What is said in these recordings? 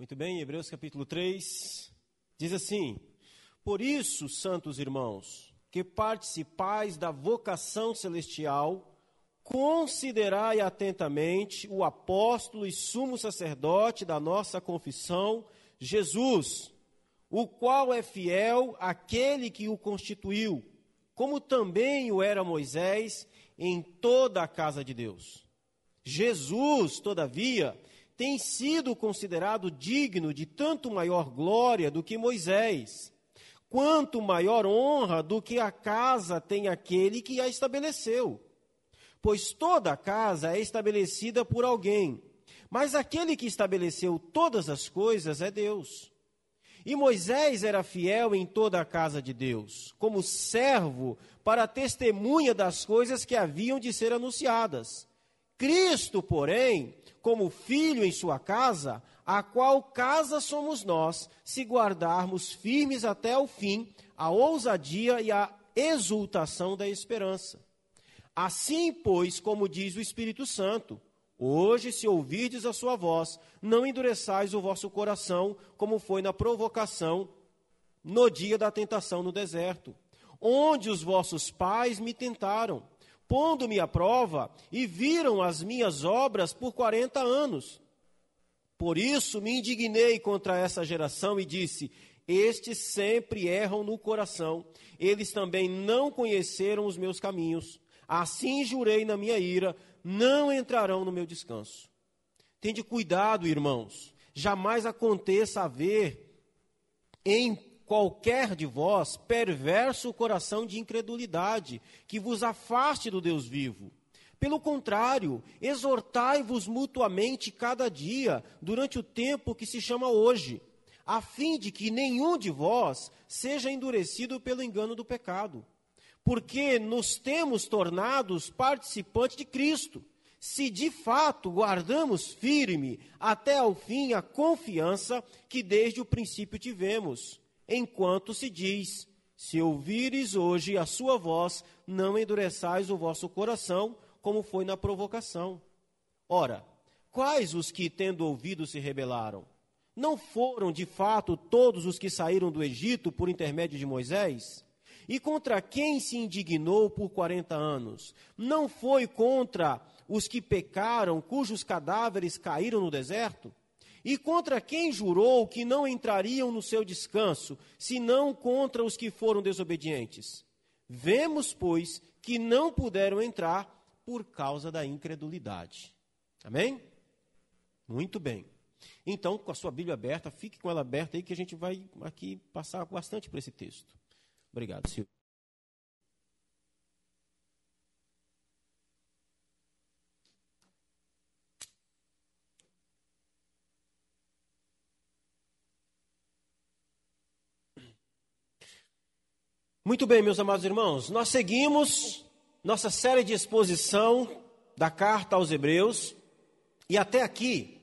Muito bem, Hebreus capítulo 3 diz assim: Por isso, santos irmãos, que participais da vocação celestial, considerai atentamente o apóstolo e sumo sacerdote da nossa confissão, Jesus, o qual é fiel àquele que o constituiu, como também o era Moisés em toda a casa de Deus. Jesus, todavia, tem sido considerado digno de tanto maior glória do que Moisés, quanto maior honra do que a casa tem aquele que a estabeleceu. Pois toda casa é estabelecida por alguém, mas aquele que estabeleceu todas as coisas é Deus. E Moisés era fiel em toda a casa de Deus, como servo para testemunha das coisas que haviam de ser anunciadas. Cristo, porém, como filho em sua casa, a qual casa somos nós, se guardarmos firmes até o fim a ousadia e a exultação da esperança. Assim, pois, como diz o Espírito Santo, hoje, se ouvirdes a sua voz, não endureçais o vosso coração, como foi na provocação no dia da tentação no deserto, onde os vossos pais me tentaram pondo-me à prova, e viram as minhas obras por quarenta anos. Por isso me indignei contra essa geração e disse: Estes sempre erram no coração, eles também não conheceram os meus caminhos. Assim jurei na minha ira: não entrarão no meu descanso. Tende cuidado, irmãos, jamais aconteça haver em qualquer de vós perverso coração de incredulidade, que vos afaste do Deus vivo. Pelo contrário, exortai-vos mutuamente cada dia, durante o tempo que se chama hoje, a fim de que nenhum de vós seja endurecido pelo engano do pecado. Porque nos temos tornados participantes de Cristo, se de fato guardamos firme até ao fim a confiança que desde o princípio tivemos enquanto se diz: Se ouvires hoje a sua voz, não endureçais o vosso coração, como foi na provocação. Ora, quais os que, tendo ouvido, se rebelaram? Não foram, de fato, todos os que saíram do Egito por intermédio de Moisés? E contra quem se indignou por quarenta anos? Não foi contra os que pecaram, cujos cadáveres caíram no deserto? E contra quem jurou que não entrariam no seu descanso, senão contra os que foram desobedientes? Vemos, pois, que não puderam entrar por causa da incredulidade. Amém? Muito bem. Então, com a sua Bíblia aberta, fique com ela aberta aí que a gente vai aqui passar bastante por esse texto. Obrigado, Silvio. Muito bem, meus amados irmãos, nós seguimos nossa série de exposição da carta aos Hebreus e até aqui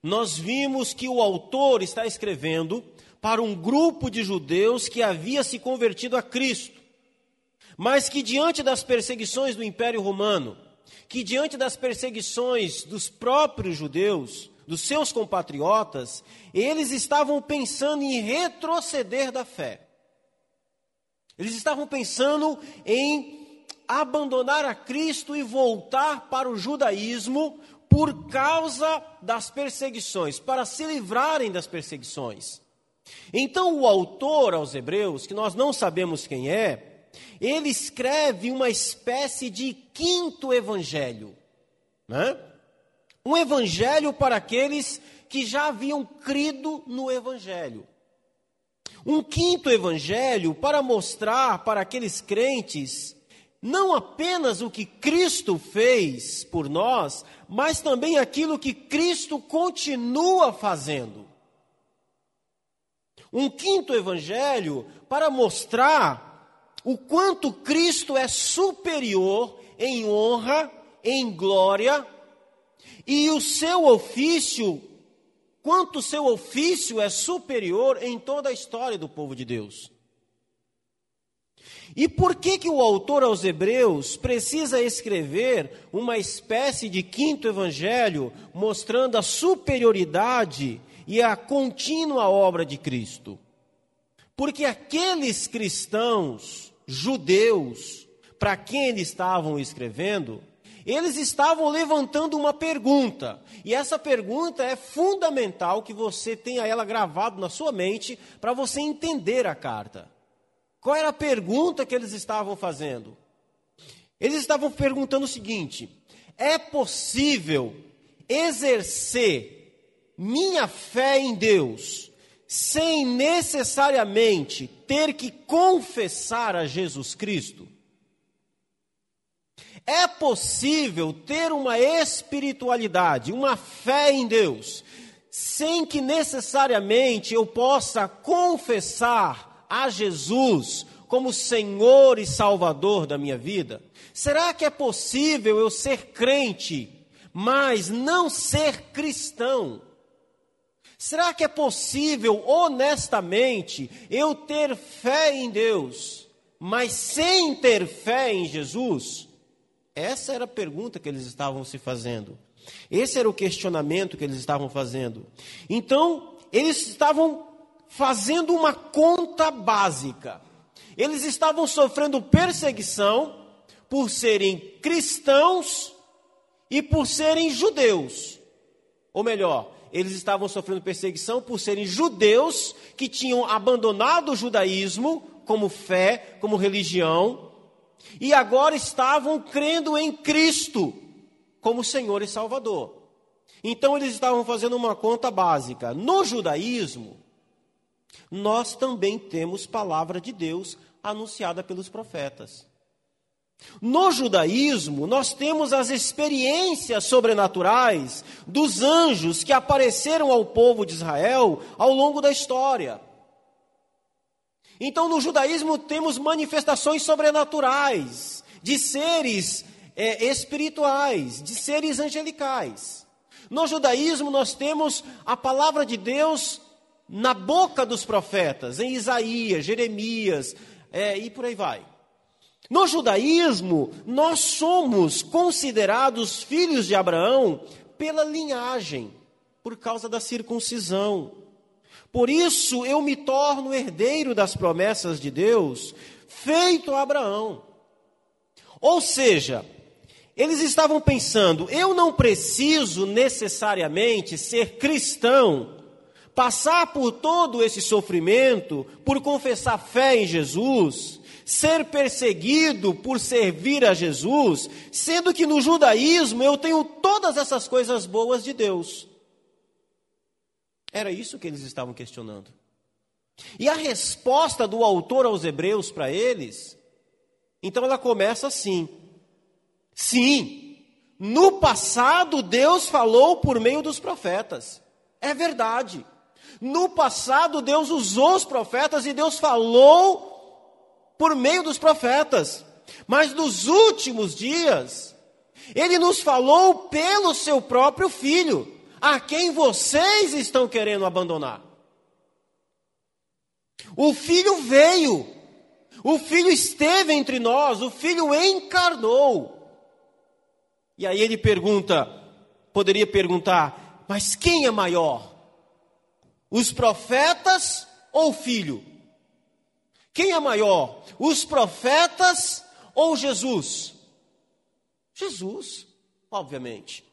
nós vimos que o autor está escrevendo para um grupo de judeus que havia se convertido a Cristo, mas que diante das perseguições do Império Romano, que diante das perseguições dos próprios judeus, dos seus compatriotas, eles estavam pensando em retroceder da fé. Eles estavam pensando em abandonar a Cristo e voltar para o judaísmo por causa das perseguições, para se livrarem das perseguições. Então, o autor aos Hebreus, que nós não sabemos quem é, ele escreve uma espécie de quinto evangelho. Né? Um evangelho para aqueles que já haviam crido no evangelho. Um quinto evangelho para mostrar para aqueles crentes não apenas o que Cristo fez por nós, mas também aquilo que Cristo continua fazendo. Um quinto evangelho para mostrar o quanto Cristo é superior em honra, em glória, e o seu ofício quanto seu ofício é superior em toda a história do povo de Deus. E por que que o autor aos Hebreus precisa escrever uma espécie de quinto evangelho mostrando a superioridade e a contínua obra de Cristo. Porque aqueles cristãos judeus para quem eles estavam escrevendo, eles estavam levantando uma pergunta. E essa pergunta é fundamental que você tenha ela gravado na sua mente para você entender a carta. Qual era a pergunta que eles estavam fazendo? Eles estavam perguntando o seguinte: é possível exercer minha fé em Deus sem necessariamente ter que confessar a Jesus Cristo? É possível ter uma espiritualidade, uma fé em Deus, sem que necessariamente eu possa confessar a Jesus como Senhor e Salvador da minha vida? Será que é possível eu ser crente, mas não ser cristão? Será que é possível, honestamente, eu ter fé em Deus, mas sem ter fé em Jesus? Essa era a pergunta que eles estavam se fazendo. Esse era o questionamento que eles estavam fazendo. Então, eles estavam fazendo uma conta básica. Eles estavam sofrendo perseguição por serem cristãos e por serem judeus. Ou melhor, eles estavam sofrendo perseguição por serem judeus que tinham abandonado o judaísmo como fé, como religião, e agora estavam crendo em Cristo como Senhor e Salvador. Então eles estavam fazendo uma conta básica. No judaísmo, nós também temos palavra de Deus anunciada pelos profetas. No judaísmo, nós temos as experiências sobrenaturais dos anjos que apareceram ao povo de Israel ao longo da história. Então, no judaísmo, temos manifestações sobrenaturais de seres é, espirituais, de seres angelicais. No judaísmo, nós temos a palavra de Deus na boca dos profetas, em Isaías, Jeremias é, e por aí vai. No judaísmo, nós somos considerados filhos de Abraão pela linhagem, por causa da circuncisão. Por isso eu me torno herdeiro das promessas de Deus, feito a Abraão. Ou seja, eles estavam pensando: eu não preciso necessariamente ser cristão, passar por todo esse sofrimento, por confessar fé em Jesus, ser perseguido por servir a Jesus, sendo que no judaísmo eu tenho todas essas coisas boas de Deus. Era isso que eles estavam questionando. E a resposta do autor aos Hebreus para eles, então ela começa assim: sim, no passado Deus falou por meio dos profetas. É verdade. No passado Deus usou os profetas e Deus falou por meio dos profetas. Mas nos últimos dias, Ele nos falou pelo seu próprio Filho a quem vocês estão querendo abandonar. O filho veio, o filho esteve entre nós, o filho encarnou. E aí ele pergunta, poderia perguntar, mas quem é maior? Os profetas ou o filho? Quem é maior? Os profetas ou Jesus? Jesus, obviamente.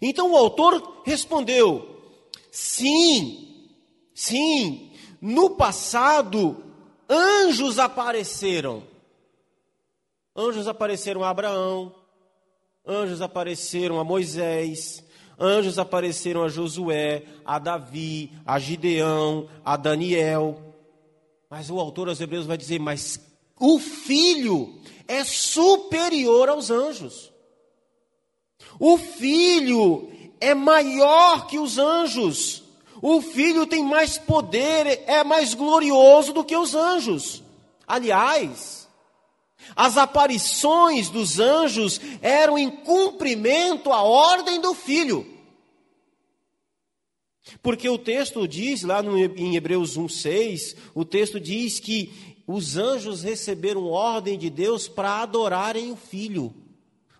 Então o autor respondeu: sim, sim, no passado anjos apareceram. Anjos apareceram a Abraão, anjos apareceram a Moisés, anjos apareceram a Josué, a Davi, a Gideão, a Daniel. Mas o autor aos Hebreus vai dizer: mas o filho é superior aos anjos. O filho é maior que os anjos. O filho tem mais poder, é mais glorioso do que os anjos. Aliás, as aparições dos anjos eram em cumprimento à ordem do filho. Porque o texto diz, lá no, em Hebreus 1,6, o texto diz que os anjos receberam ordem de Deus para adorarem o filho.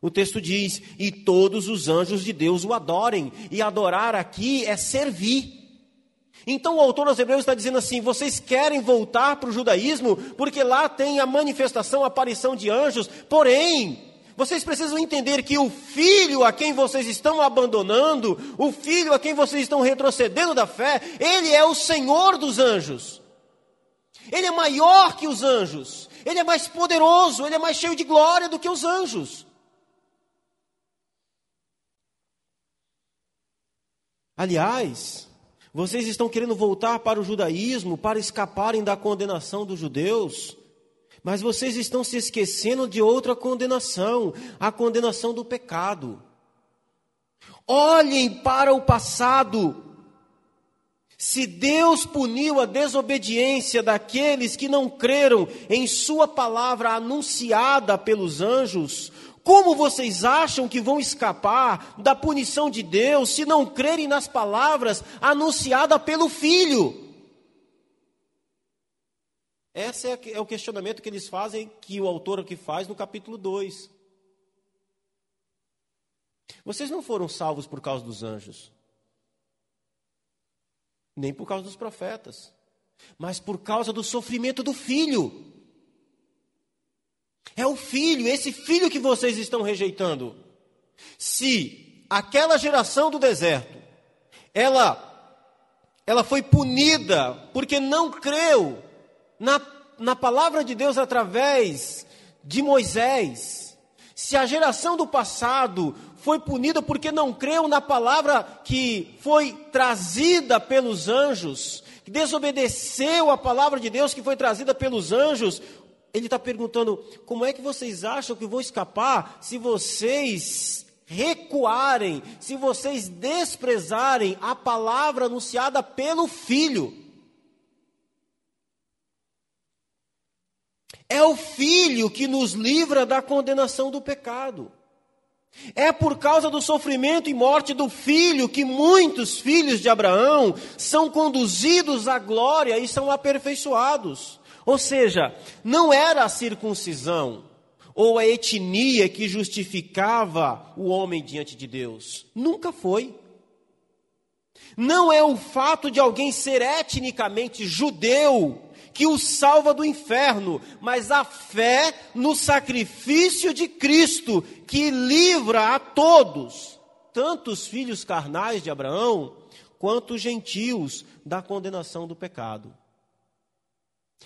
O texto diz: E todos os anjos de Deus o adorem. E adorar aqui é servir. Então o autor aos Hebreus está dizendo assim: vocês querem voltar para o judaísmo, porque lá tem a manifestação, a aparição de anjos, porém, vocês precisam entender que o filho a quem vocês estão abandonando, o filho a quem vocês estão retrocedendo da fé, ele é o Senhor dos anjos. Ele é maior que os anjos, ele é mais poderoso, ele é mais cheio de glória do que os anjos. Aliás, vocês estão querendo voltar para o judaísmo para escaparem da condenação dos judeus, mas vocês estão se esquecendo de outra condenação, a condenação do pecado. Olhem para o passado. Se Deus puniu a desobediência daqueles que não creram em Sua palavra anunciada pelos anjos, como vocês acham que vão escapar da punição de Deus se não crerem nas palavras anunciadas pelo Filho? Esse é, é o questionamento que eles fazem, que o autor aqui faz no capítulo 2. Vocês não foram salvos por causa dos anjos, nem por causa dos profetas, mas por causa do sofrimento do filho. É o filho, esse filho que vocês estão rejeitando. Se aquela geração do deserto, ela ela foi punida porque não creu na, na palavra de Deus através de Moisés. Se a geração do passado foi punida porque não creu na palavra que foi trazida pelos anjos, que desobedeceu a palavra de Deus que foi trazida pelos anjos, ele está perguntando: como é que vocês acham que vão escapar se vocês recuarem, se vocês desprezarem a palavra anunciada pelo Filho? É o Filho que nos livra da condenação do pecado. É por causa do sofrimento e morte do filho que muitos filhos de Abraão são conduzidos à glória e são aperfeiçoados. Ou seja, não era a circuncisão ou a etnia que justificava o homem diante de Deus. Nunca foi. Não é o fato de alguém ser etnicamente judeu que o salva do inferno, mas a fé no sacrifício de Cristo que livra a todos, tanto os filhos carnais de Abraão, quanto os gentios da condenação do pecado.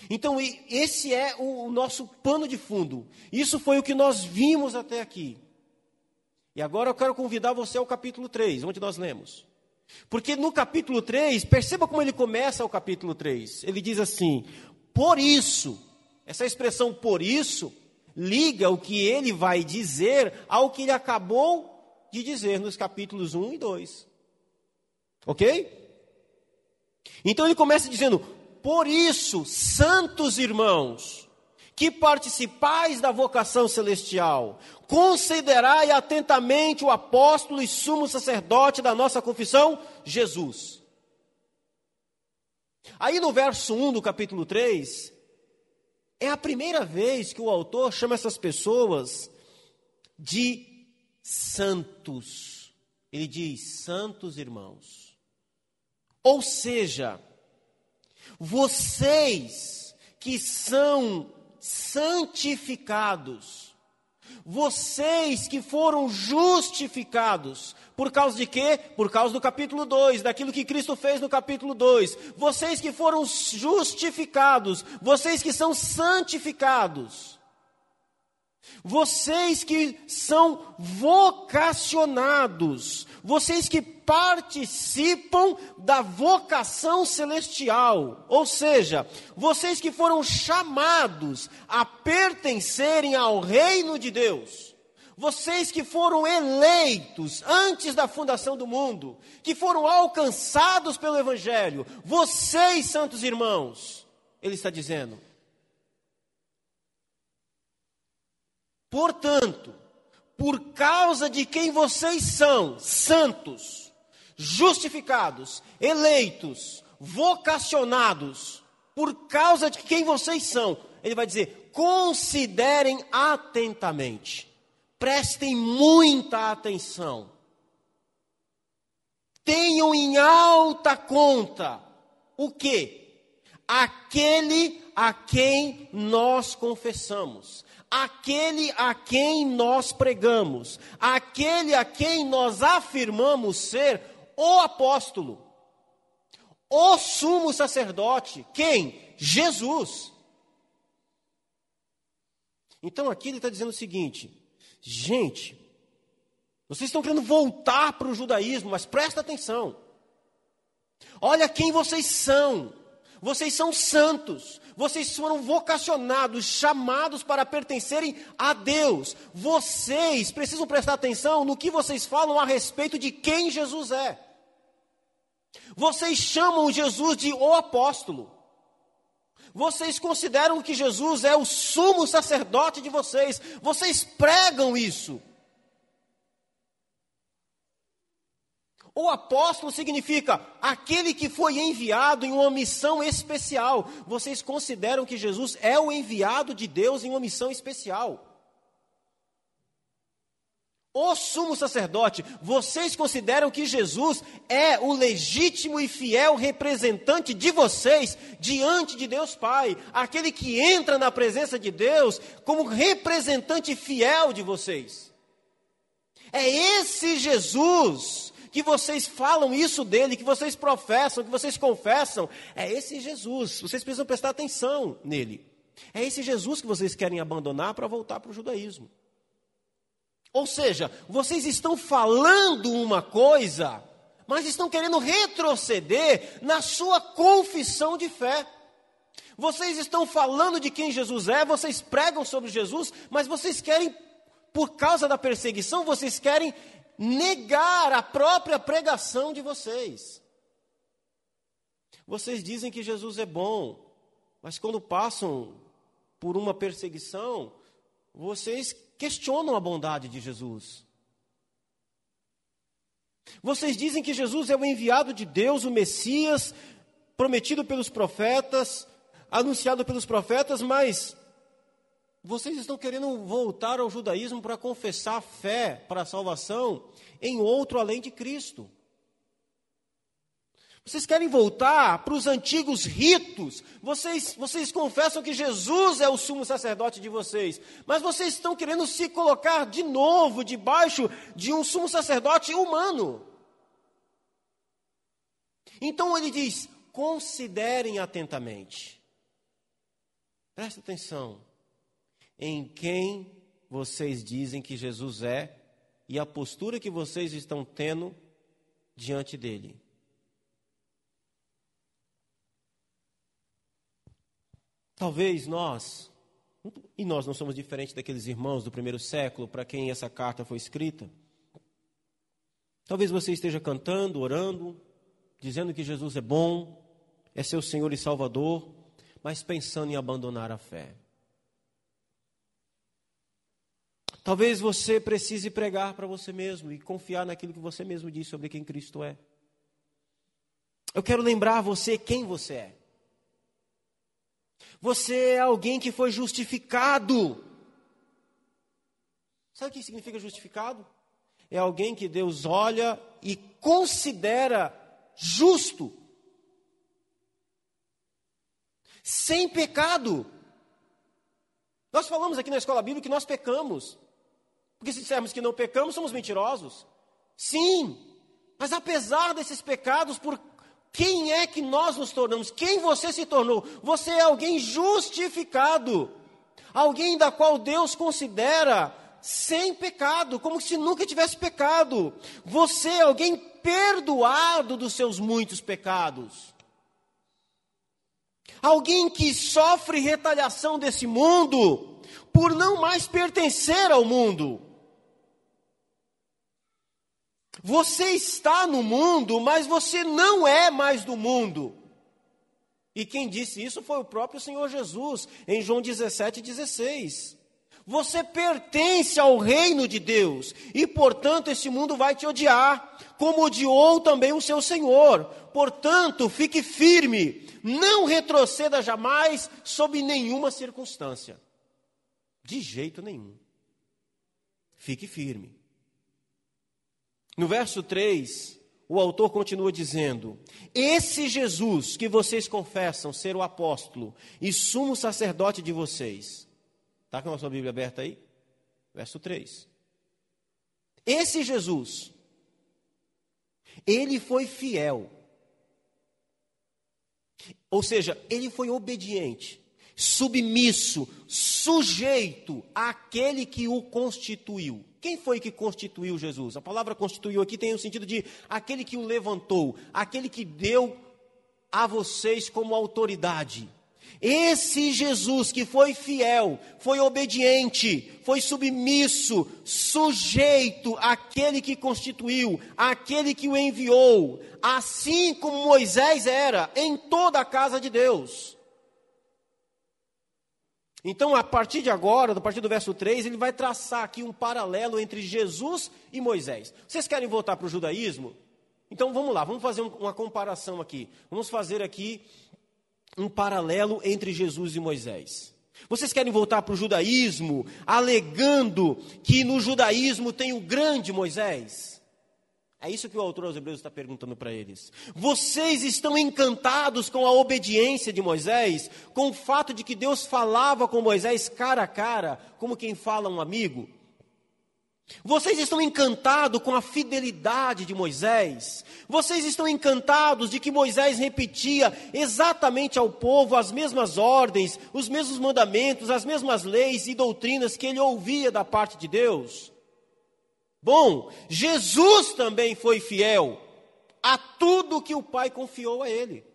Então, esse é o nosso pano de fundo. Isso foi o que nós vimos até aqui. E agora eu quero convidar você ao capítulo 3, onde nós lemos. Porque no capítulo 3, perceba como ele começa o capítulo 3. Ele diz assim: Por isso, essa expressão por isso, liga o que ele vai dizer ao que ele acabou de dizer nos capítulos 1 e 2. Ok? Então ele começa dizendo: por isso, santos irmãos, que participais da vocação celestial, considerai atentamente o apóstolo e sumo sacerdote da nossa confissão, Jesus. Aí no verso 1 do capítulo 3, é a primeira vez que o autor chama essas pessoas de santos. Ele diz: santos irmãos. Ou seja, vocês que são santificados, vocês que foram justificados, por causa de quê? Por causa do capítulo 2, daquilo que Cristo fez no capítulo 2. Vocês que foram justificados, vocês que são santificados, vocês que são vocacionados, vocês que participam da vocação celestial, ou seja, vocês que foram chamados a pertencerem ao reino de Deus, vocês que foram eleitos antes da fundação do mundo, que foram alcançados pelo Evangelho, vocês, santos irmãos, ele está dizendo. Portanto, por causa de quem vocês são, santos, justificados, eleitos, vocacionados, por causa de quem vocês são. Ele vai dizer: considerem atentamente. prestem muita atenção. Tenham em alta conta o que? Aquele a quem nós confessamos, aquele a quem nós pregamos, aquele a quem nós afirmamos ser o apóstolo, o sumo sacerdote. Quem? Jesus. Então aqui ele está dizendo o seguinte: gente, vocês estão querendo voltar para o judaísmo, mas presta atenção. Olha quem vocês são. Vocês são santos. Vocês foram vocacionados, chamados para pertencerem a Deus. Vocês precisam prestar atenção no que vocês falam a respeito de quem Jesus é. Vocês chamam Jesus de o apóstolo. Vocês consideram que Jesus é o sumo sacerdote de vocês. Vocês pregam isso. O apóstolo significa aquele que foi enviado em uma missão especial. Vocês consideram que Jesus é o enviado de Deus em uma missão especial. O sumo sacerdote, vocês consideram que Jesus é o legítimo e fiel representante de vocês diante de Deus Pai, aquele que entra na presença de Deus como representante fiel de vocês. É esse Jesus que vocês falam isso dele, que vocês professam, que vocês confessam, é esse Jesus. Vocês precisam prestar atenção nele. É esse Jesus que vocês querem abandonar para voltar para o judaísmo. Ou seja, vocês estão falando uma coisa, mas estão querendo retroceder na sua confissão de fé. Vocês estão falando de quem Jesus é, vocês pregam sobre Jesus, mas vocês querem, por causa da perseguição, vocês querem negar a própria pregação de vocês. Vocês dizem que Jesus é bom, mas quando passam por uma perseguição, vocês questionam a bondade de Jesus. Vocês dizem que Jesus é o enviado de Deus, o Messias, prometido pelos profetas, anunciado pelos profetas, mas vocês estão querendo voltar ao judaísmo para confessar fé para a salvação em outro além de Cristo. Vocês querem voltar para os antigos ritos. Vocês, vocês confessam que Jesus é o sumo sacerdote de vocês. Mas vocês estão querendo se colocar de novo debaixo de um sumo sacerdote humano. Então ele diz: considerem atentamente. Presta atenção em quem vocês dizem que Jesus é e a postura que vocês estão tendo diante dele. Talvez nós, e nós não somos diferentes daqueles irmãos do primeiro século para quem essa carta foi escrita. Talvez você esteja cantando, orando, dizendo que Jesus é bom, é seu Senhor e Salvador, mas pensando em abandonar a fé. Talvez você precise pregar para você mesmo e confiar naquilo que você mesmo diz sobre quem Cristo é. Eu quero lembrar você quem você é. Você é alguém que foi justificado. Sabe o que significa justificado? É alguém que Deus olha e considera justo, sem pecado. Nós falamos aqui na escola bíblica que nós pecamos. Porque se dissermos que não pecamos, somos mentirosos. Sim, mas apesar desses pecados, por quem é que nós nos tornamos? Quem você se tornou? Você é alguém justificado, alguém da qual Deus considera sem pecado, como se nunca tivesse pecado. Você é alguém perdoado dos seus muitos pecados. Alguém que sofre retaliação desse mundo por não mais pertencer ao mundo. Você está no mundo, mas você não é mais do mundo. E quem disse isso foi o próprio Senhor Jesus, em João 17, 16. Você pertence ao reino de Deus, e portanto esse mundo vai te odiar, como odiou também o seu Senhor. Portanto, fique firme, não retroceda jamais sob nenhuma circunstância. De jeito nenhum. fique firme. No verso 3, o autor continua dizendo: Esse Jesus que vocês confessam ser o apóstolo e sumo sacerdote de vocês. Está com a sua Bíblia aberta aí? Verso 3. Esse Jesus, ele foi fiel. Ou seja, ele foi obediente, submisso, sujeito àquele que o constituiu. Quem foi que constituiu Jesus? A palavra constituiu aqui tem o sentido de aquele que o levantou, aquele que deu a vocês como autoridade. Esse Jesus que foi fiel, foi obediente, foi submisso, sujeito àquele que constituiu, àquele que o enviou, assim como Moisés era em toda a casa de Deus. Então, a partir de agora, a partir do verso 3, ele vai traçar aqui um paralelo entre Jesus e Moisés. Vocês querem voltar para o judaísmo? Então vamos lá, vamos fazer uma comparação aqui. Vamos fazer aqui um paralelo entre Jesus e Moisés. Vocês querem voltar para o judaísmo, alegando que no judaísmo tem o grande Moisés? É isso que o autor aos Hebreus está perguntando para eles. Vocês estão encantados com a obediência de Moisés, com o fato de que Deus falava com Moisés cara a cara, como quem fala a um amigo? Vocês estão encantados com a fidelidade de Moisés? Vocês estão encantados de que Moisés repetia exatamente ao povo as mesmas ordens, os mesmos mandamentos, as mesmas leis e doutrinas que ele ouvia da parte de Deus? Bom, Jesus também foi fiel a tudo que o Pai confiou a ele.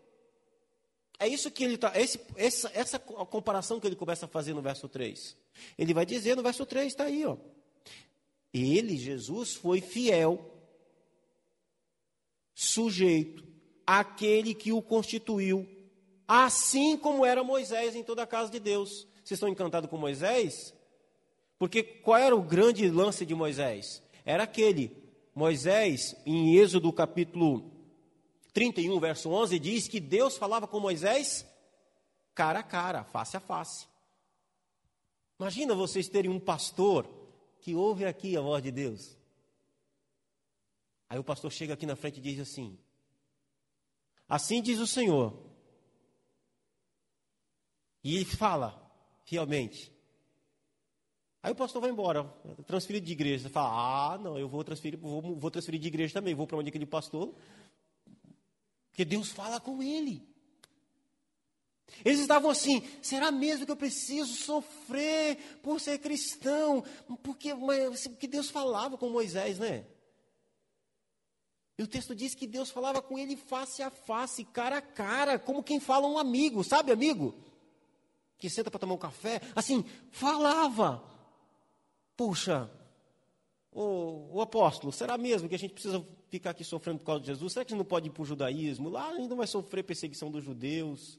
É isso que ele está, essa, essa comparação que ele começa a fazer no verso 3. Ele vai dizer no verso 3, está aí, ó. Ele, Jesus, foi fiel, sujeito àquele que o constituiu, assim como era Moisés em toda a casa de Deus. Vocês estão encantados com Moisés? Porque qual era o grande lance de Moisés? Era aquele. Moisés, em Êxodo capítulo 31, verso 11, diz que Deus falava com Moisés cara a cara, face a face. Imagina vocês terem um pastor que ouve aqui a voz de Deus. Aí o pastor chega aqui na frente e diz assim: Assim diz o Senhor. E ele fala fielmente: Aí o pastor vai embora, transferido de igreja. Você fala, ah, não, eu vou transferir, vou, vou transferir de igreja também, vou para onde aquele pastor. Porque Deus fala com ele. Eles estavam assim, será mesmo que eu preciso sofrer por ser cristão? Porque, mas, porque Deus falava com Moisés, né? E o texto diz que Deus falava com ele face a face, cara a cara, como quem fala um amigo, sabe, amigo? Que senta para tomar um café, assim, falava. Puxa, o, o, apóstolo, será mesmo que a gente precisa ficar aqui sofrendo por causa de Jesus? Será que a gente não pode ir para o judaísmo? Lá ainda vai sofrer perseguição dos judeus.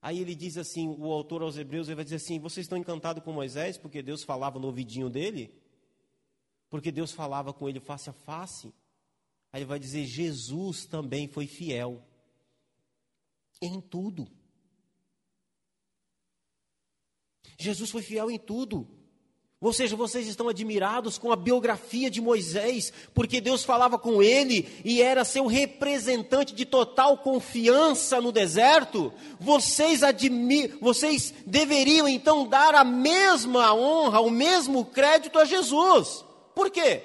Aí ele diz assim, o autor aos Hebreus, ele vai dizer assim: vocês estão encantados com Moisés porque Deus falava no ouvidinho dele? Porque Deus falava com ele face a face? Aí ele vai dizer: Jesus também foi fiel em tudo. Jesus foi fiel em tudo. Ou seja, vocês estão admirados com a biografia de Moisés, porque Deus falava com ele e era seu representante de total confiança no deserto. Vocês, vocês deveriam então dar a mesma honra, o mesmo crédito a Jesus. Por quê?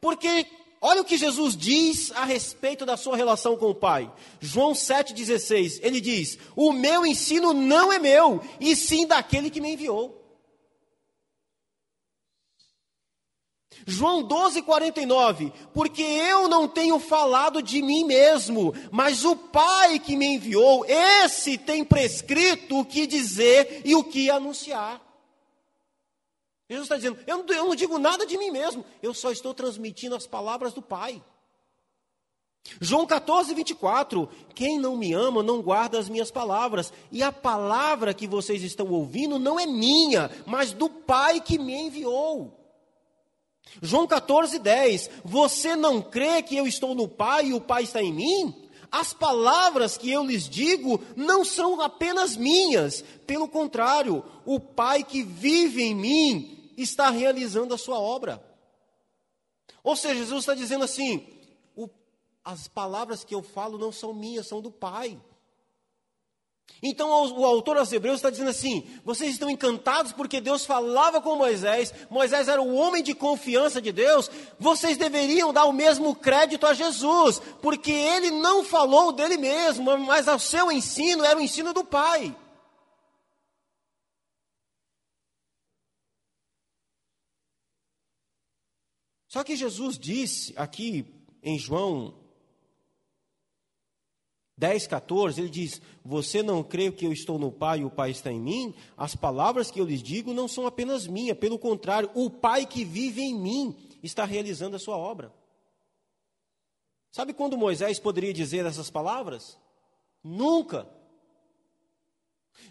Porque olha o que Jesus diz a respeito da sua relação com o Pai. João 7,16, ele diz: O meu ensino não é meu, e sim daquele que me enviou. João 12, 49. Porque eu não tenho falado de mim mesmo, mas o Pai que me enviou, esse tem prescrito o que dizer e o que anunciar. Jesus está dizendo: eu não, eu não digo nada de mim mesmo, eu só estou transmitindo as palavras do Pai. João 14, 24: Quem não me ama não guarda as minhas palavras, e a palavra que vocês estão ouvindo não é minha, mas do Pai que me enviou. João 14, 10. Você não crê que eu estou no Pai e o Pai está em mim? As palavras que eu lhes digo não são apenas minhas, pelo contrário, o Pai que vive em mim está realizando a sua obra. Ou seja, Jesus está dizendo assim: as palavras que eu falo não são minhas, são do Pai. Então o autor aos Hebreus está dizendo assim: vocês estão encantados porque Deus falava com Moisés, Moisés era o homem de confiança de Deus, vocês deveriam dar o mesmo crédito a Jesus, porque ele não falou dele mesmo, mas o seu ensino era o ensino do Pai. Só que Jesus disse aqui em João 10, 14, ele diz: Você não crê que eu estou no Pai e o Pai está em mim? As palavras que eu lhes digo não são apenas minhas, pelo contrário, o Pai que vive em mim está realizando a sua obra. Sabe quando Moisés poderia dizer essas palavras? Nunca.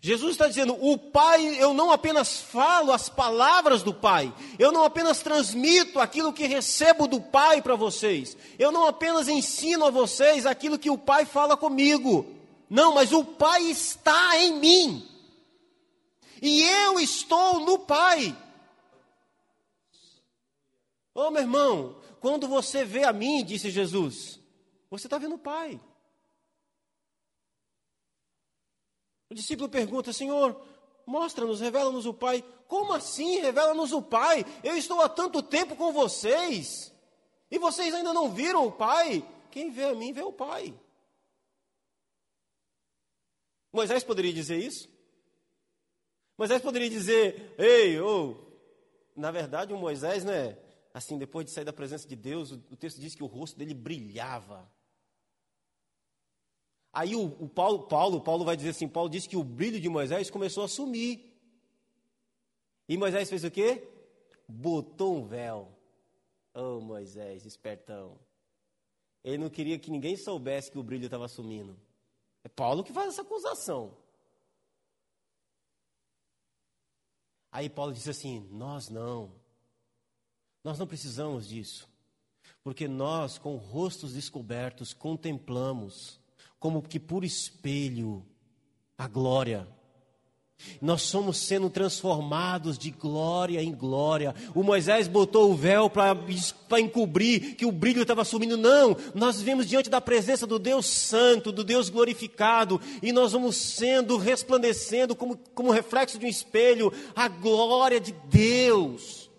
Jesus está dizendo: o Pai, eu não apenas falo as palavras do Pai, eu não apenas transmito aquilo que recebo do Pai para vocês, eu não apenas ensino a vocês aquilo que o Pai fala comigo, não, mas o Pai está em mim, e eu estou no Pai. Ô oh, meu irmão, quando você vê a mim, disse Jesus, você está vendo o Pai. O discípulo pergunta: Senhor, mostra-nos, revela-nos o Pai. Como assim revela-nos o Pai? Eu estou há tanto tempo com vocês e vocês ainda não viram o Pai. Quem vê a mim vê o Pai. Moisés poderia dizer isso? Moisés poderia dizer: Ei, oh, na verdade, o Moisés, né? Assim, depois de sair da presença de Deus, o texto diz que o rosto dele brilhava. Aí o, o Paulo, Paulo, Paulo vai dizer assim, Paulo disse que o brilho de Moisés começou a sumir. E Moisés fez o quê? Botou um véu. Oh, Moisés, espertão. Ele não queria que ninguém soubesse que o brilho estava sumindo. É Paulo que faz essa acusação. Aí Paulo diz assim: Nós não. Nós não precisamos disso. Porque nós, com rostos descobertos, contemplamos como que por espelho a glória. Nós somos sendo transformados de glória em glória. O Moisés botou o véu para encobrir que o brilho estava sumindo. Não, nós vivemos diante da presença do Deus Santo, do Deus glorificado, e nós vamos sendo, resplandecendo como, como reflexo de um espelho, a glória de Deus.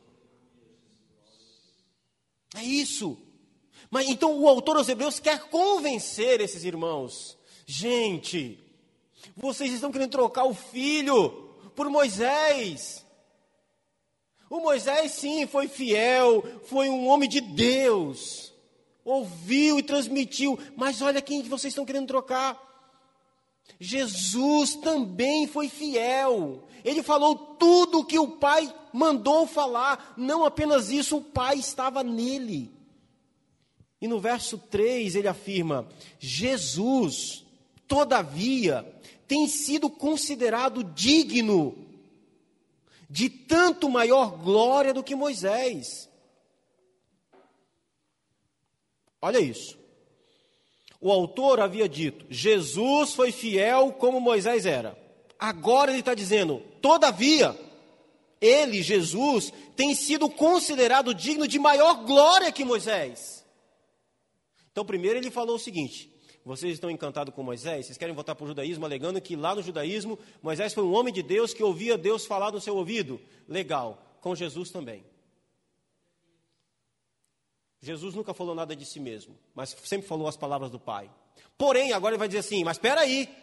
É isso. Mas então o autor aos Hebreus quer convencer esses irmãos. Gente, vocês estão querendo trocar o filho por Moisés. O Moisés, sim, foi fiel, foi um homem de Deus, ouviu e transmitiu, mas olha quem vocês estão querendo trocar. Jesus também foi fiel, ele falou tudo o que o Pai mandou falar, não apenas isso, o Pai estava nele. E no verso 3 ele afirma: Jesus, todavia, tem sido considerado digno de tanto maior glória do que Moisés. Olha isso. O autor havia dito: Jesus foi fiel como Moisés era. Agora ele está dizendo: todavia, ele, Jesus, tem sido considerado digno de maior glória que Moisés. Então, primeiro ele falou o seguinte: vocês estão encantados com Moisés? Vocês querem voltar para o judaísmo, alegando que lá no judaísmo Moisés foi um homem de Deus que ouvia Deus falar no seu ouvido? Legal, com Jesus também. Jesus nunca falou nada de si mesmo, mas sempre falou as palavras do Pai. Porém, agora ele vai dizer assim: mas espera aí.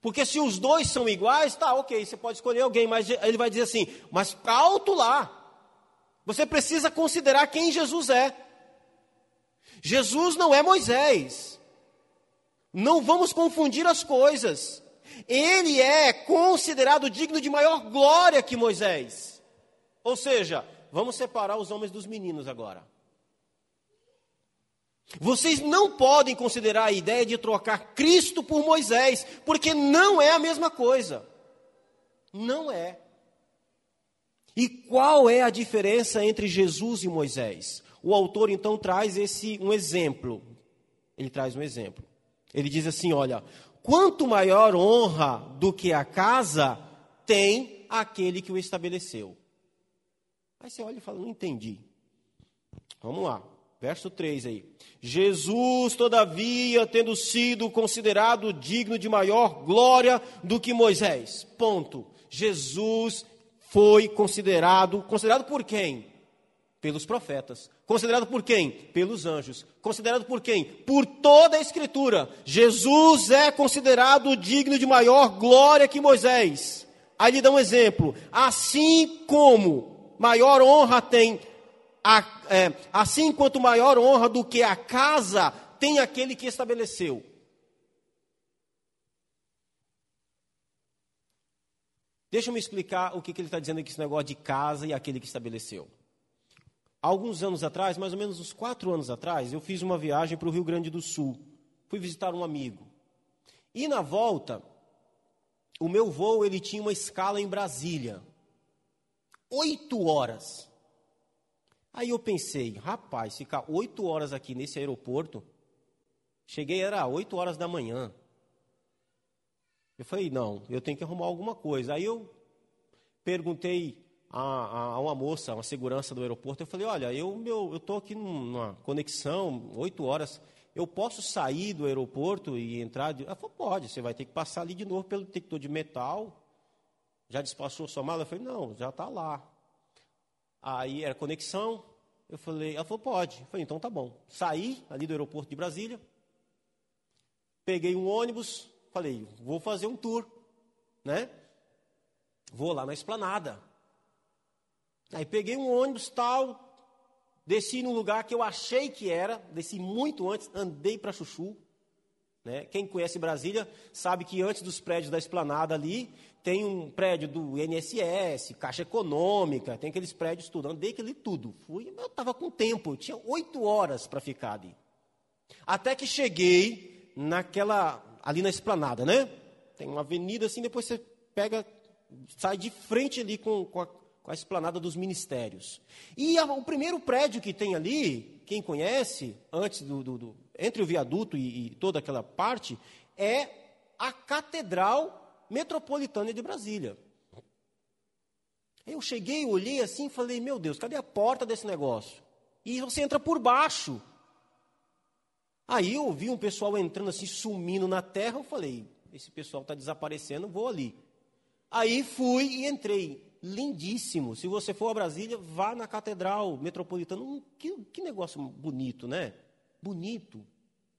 Porque se os dois são iguais, tá, ok, você pode escolher alguém, mas ele vai dizer assim: mas alto lá. Você precisa considerar quem Jesus é. Jesus não é Moisés. Não vamos confundir as coisas. Ele é considerado digno de maior glória que Moisés. Ou seja, vamos separar os homens dos meninos agora. Vocês não podem considerar a ideia de trocar Cristo por Moisés, porque não é a mesma coisa. Não é. E qual é a diferença entre Jesus e Moisés? O autor então traz esse um exemplo. Ele traz um exemplo. Ele diz assim: olha, quanto maior honra do que a casa tem aquele que o estabeleceu. Aí você olha e fala: Não entendi. Vamos lá. Verso 3 aí. Jesus, todavia, tendo sido considerado digno de maior glória do que Moisés. Ponto. Jesus foi considerado, considerado por quem? Pelos profetas. Considerado por quem? Pelos anjos. Considerado por quem? Por toda a Escritura. Jesus é considerado digno de maior glória que Moisés. Aí lhe dá um exemplo. Assim como maior honra tem a, é, assim quanto maior honra do que a casa tem aquele que estabeleceu. Deixa eu me explicar o que, que ele está dizendo aqui, esse negócio de casa e aquele que estabeleceu. Alguns anos atrás, mais ou menos uns quatro anos atrás, eu fiz uma viagem para o Rio Grande do Sul. Fui visitar um amigo. E na volta, o meu voo ele tinha uma escala em Brasília. Oito horas. Aí eu pensei, rapaz, ficar oito horas aqui nesse aeroporto. Cheguei, era oito horas da manhã. Eu falei, não, eu tenho que arrumar alguma coisa. Aí eu perguntei a, a, uma moça, uma segurança do aeroporto, eu falei, olha, eu estou aqui numa conexão, oito horas, eu posso sair do aeroporto e entrar? Ela falou, pode, você vai ter que passar ali de novo pelo detector de metal. Já despachou sua mala? Eu falei, não, já está lá. Aí era conexão. Eu falei, ela falou, pode. Eu falei, então tá bom. Saí ali do aeroporto de Brasília, peguei um ônibus, falei, vou fazer um tour, né? Vou lá na esplanada. Aí peguei um ônibus tal, desci num lugar que eu achei que era, desci muito antes, andei para Chuchu. Né? Quem conhece Brasília sabe que antes dos prédios da esplanada ali, tem um prédio do INSS, Caixa Econômica, tem aqueles prédios tudo. Andei aquele tudo. Fui, eu estava com tempo, eu tinha oito horas para ficar ali. Até que cheguei naquela, ali na esplanada, né? Tem uma avenida assim, depois você pega, sai de frente ali com, com, a, com a esplanada dos ministérios. E a, o primeiro prédio que tem ali, quem conhece, antes do, do, do entre o viaduto e, e toda aquela parte, é a Catedral metropolitana de Brasília. Eu cheguei, olhei assim e falei: Meu Deus, cadê a porta desse negócio? E você entra por baixo. Aí eu vi um pessoal entrando assim, sumindo na terra. Eu falei: Esse pessoal está desaparecendo, vou ali. Aí fui e entrei. Lindíssimo. Se você for a Brasília, vá na Catedral Metropolitana. Que, que negócio bonito, né? Bonito.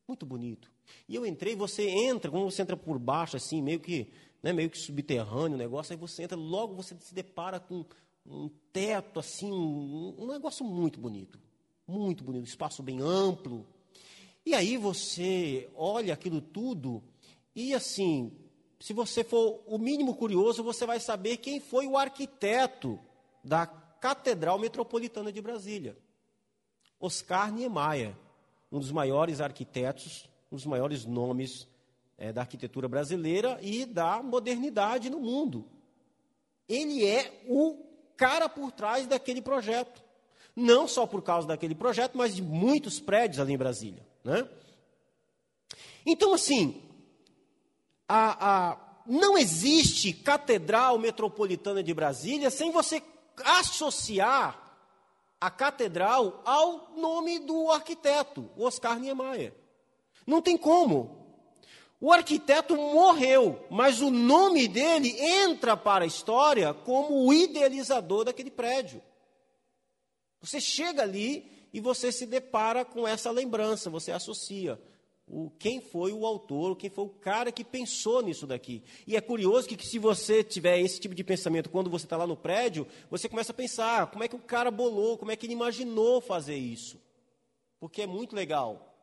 Muito bonito. E eu entrei, você entra, como você entra por baixo, assim, meio que né, meio que subterrâneo o negócio, aí você entra, logo você se depara com um teto assim, um, um negócio muito bonito. Muito bonito, espaço bem amplo. E aí você olha aquilo tudo e assim, se você for o mínimo curioso, você vai saber quem foi o arquiteto da Catedral Metropolitana de Brasília. Oscar Niemeyer, um dos maiores arquitetos, um dos maiores nomes é, da arquitetura brasileira e da modernidade no mundo. Ele é o cara por trás daquele projeto. Não só por causa daquele projeto, mas de muitos prédios ali em Brasília. Né? Então, assim, a, a, não existe Catedral Metropolitana de Brasília sem você associar a catedral ao nome do arquiteto, Oscar Niemeyer. Não tem como. O arquiteto morreu, mas o nome dele entra para a história como o idealizador daquele prédio. Você chega ali e você se depara com essa lembrança, você associa o, quem foi o autor, quem foi o cara que pensou nisso daqui. E é curioso que, que se você tiver esse tipo de pensamento quando você está lá no prédio, você começa a pensar como é que o cara bolou, como é que ele imaginou fazer isso. Porque é muito legal.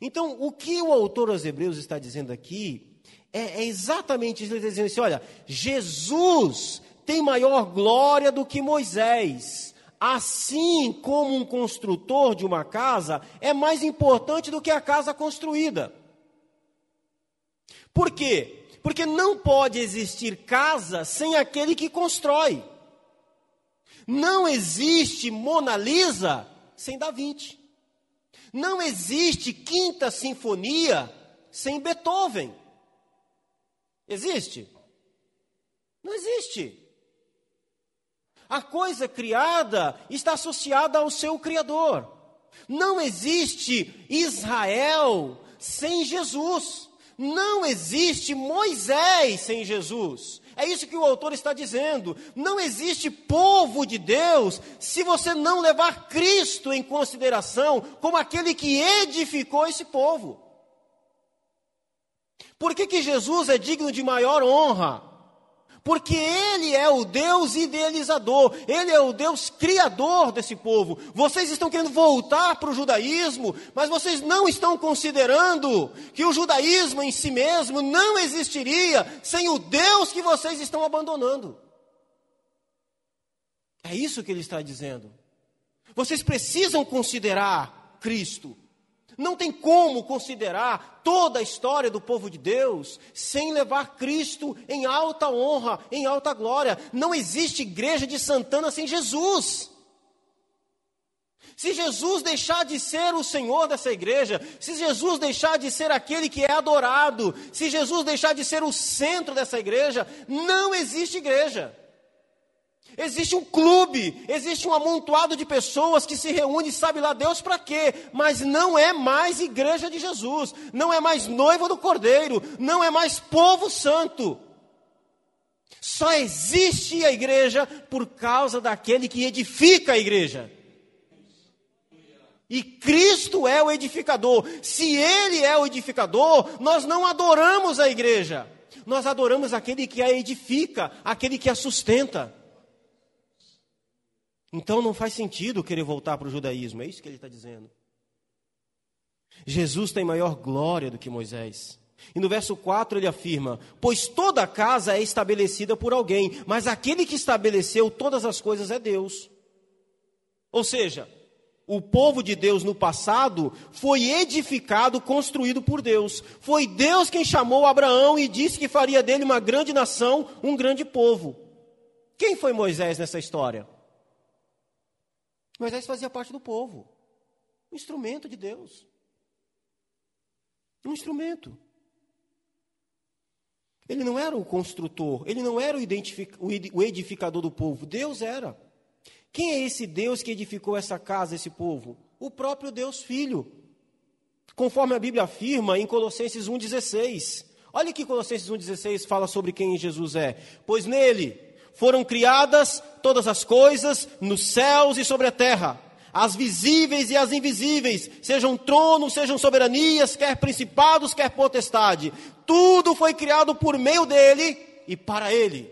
Então, o que o autor aos Hebreus está dizendo aqui é, é exatamente isso. Ele está dizendo assim: olha, Jesus tem maior glória do que Moisés. Assim como um construtor de uma casa é mais importante do que a casa construída. Por quê? Porque não pode existir casa sem aquele que constrói. Não existe Mona Lisa sem Da Vinci. Não existe quinta sinfonia sem Beethoven. Existe? Não existe. A coisa criada está associada ao seu Criador. Não existe Israel sem Jesus. Não existe Moisés sem Jesus. É isso que o autor está dizendo. Não existe povo de Deus se você não levar Cristo em consideração como aquele que edificou esse povo. Por que, que Jesus é digno de maior honra? Porque Ele é o Deus idealizador, Ele é o Deus criador desse povo. Vocês estão querendo voltar para o judaísmo, mas vocês não estão considerando que o judaísmo em si mesmo não existiria sem o Deus que vocês estão abandonando. É isso que ele está dizendo. Vocês precisam considerar Cristo. Não tem como considerar toda a história do povo de Deus sem levar Cristo em alta honra, em alta glória. Não existe igreja de Santana sem Jesus. Se Jesus deixar de ser o Senhor dessa igreja, se Jesus deixar de ser aquele que é adorado, se Jesus deixar de ser o centro dessa igreja, não existe igreja. Existe um clube, existe um amontoado de pessoas que se reúne, sabe lá Deus para quê, mas não é mais igreja de Jesus, não é mais noiva do Cordeiro, não é mais povo santo. Só existe a igreja por causa daquele que edifica a igreja. E Cristo é o edificador. Se Ele é o edificador, nós não adoramos a igreja, nós adoramos aquele que a edifica, aquele que a sustenta. Então não faz sentido querer voltar para o judaísmo, é isso que ele está dizendo. Jesus tem maior glória do que Moisés. E no verso 4 ele afirma: Pois toda casa é estabelecida por alguém, mas aquele que estabeleceu todas as coisas é Deus. Ou seja, o povo de Deus no passado foi edificado, construído por Deus. Foi Deus quem chamou Abraão e disse que faria dele uma grande nação, um grande povo. Quem foi Moisés nessa história? Moisés fazia parte do povo, um instrumento de Deus. Um instrumento. Ele não era o construtor, ele não era o edificador do povo, Deus era. Quem é esse Deus que edificou essa casa, esse povo? O próprio Deus Filho. Conforme a Bíblia afirma em Colossenses 1,16. Olha que Colossenses 1,16 fala sobre quem Jesus é. Pois nele foram criadas todas as coisas nos céus e sobre a terra, as visíveis e as invisíveis, sejam tronos, sejam soberanias, quer principados, quer potestade. Tudo foi criado por meio dele e para ele.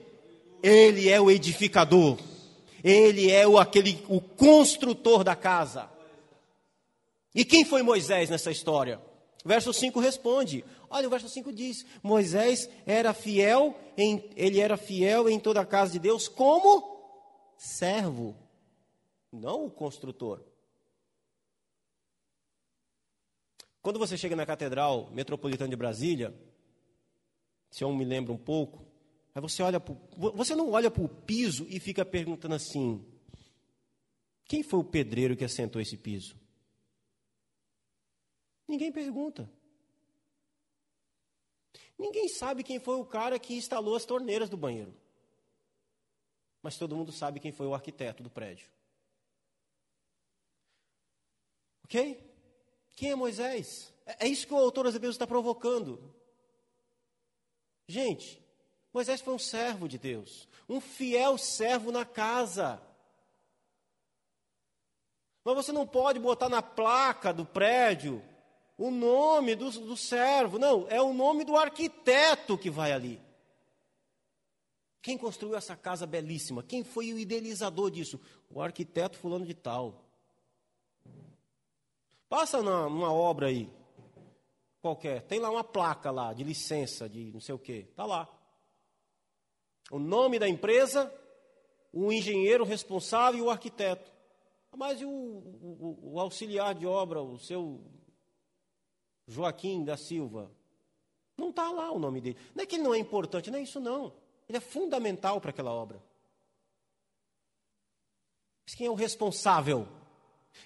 Ele é o edificador. Ele é o aquele o construtor da casa. E quem foi Moisés nessa história? Verso 5 responde: Olha, o verso 5 diz: Moisés era fiel, em, ele era fiel em toda a casa de Deus como servo, não o construtor. Quando você chega na Catedral Metropolitana de Brasília, se eu me lembro um pouco, aí você olha pro, você não olha para o piso e fica perguntando assim: quem foi o pedreiro que assentou esse piso? Ninguém pergunta. Ninguém sabe quem foi o cara que instalou as torneiras do banheiro. Mas todo mundo sabe quem foi o arquiteto do prédio. Ok? Quem é Moisés? É, é isso que o autor aos Hebreus está provocando. Gente, Moisés foi um servo de Deus, um fiel servo na casa. Mas você não pode botar na placa do prédio o nome do, do servo, não, é o nome do arquiteto que vai ali. Quem construiu essa casa belíssima? Quem foi o idealizador disso? O arquiteto fulano de tal. Passa numa, numa obra aí, qualquer, tem lá uma placa lá de licença, de não sei o quê, está lá. O nome da empresa, o engenheiro responsável e o arquiteto. Mas e o, o, o auxiliar de obra, o seu Joaquim da Silva. Não está lá o nome dele. Não é que ele não é importante, não é isso não. Ele é fundamental para aquela obra. Mas quem é o responsável?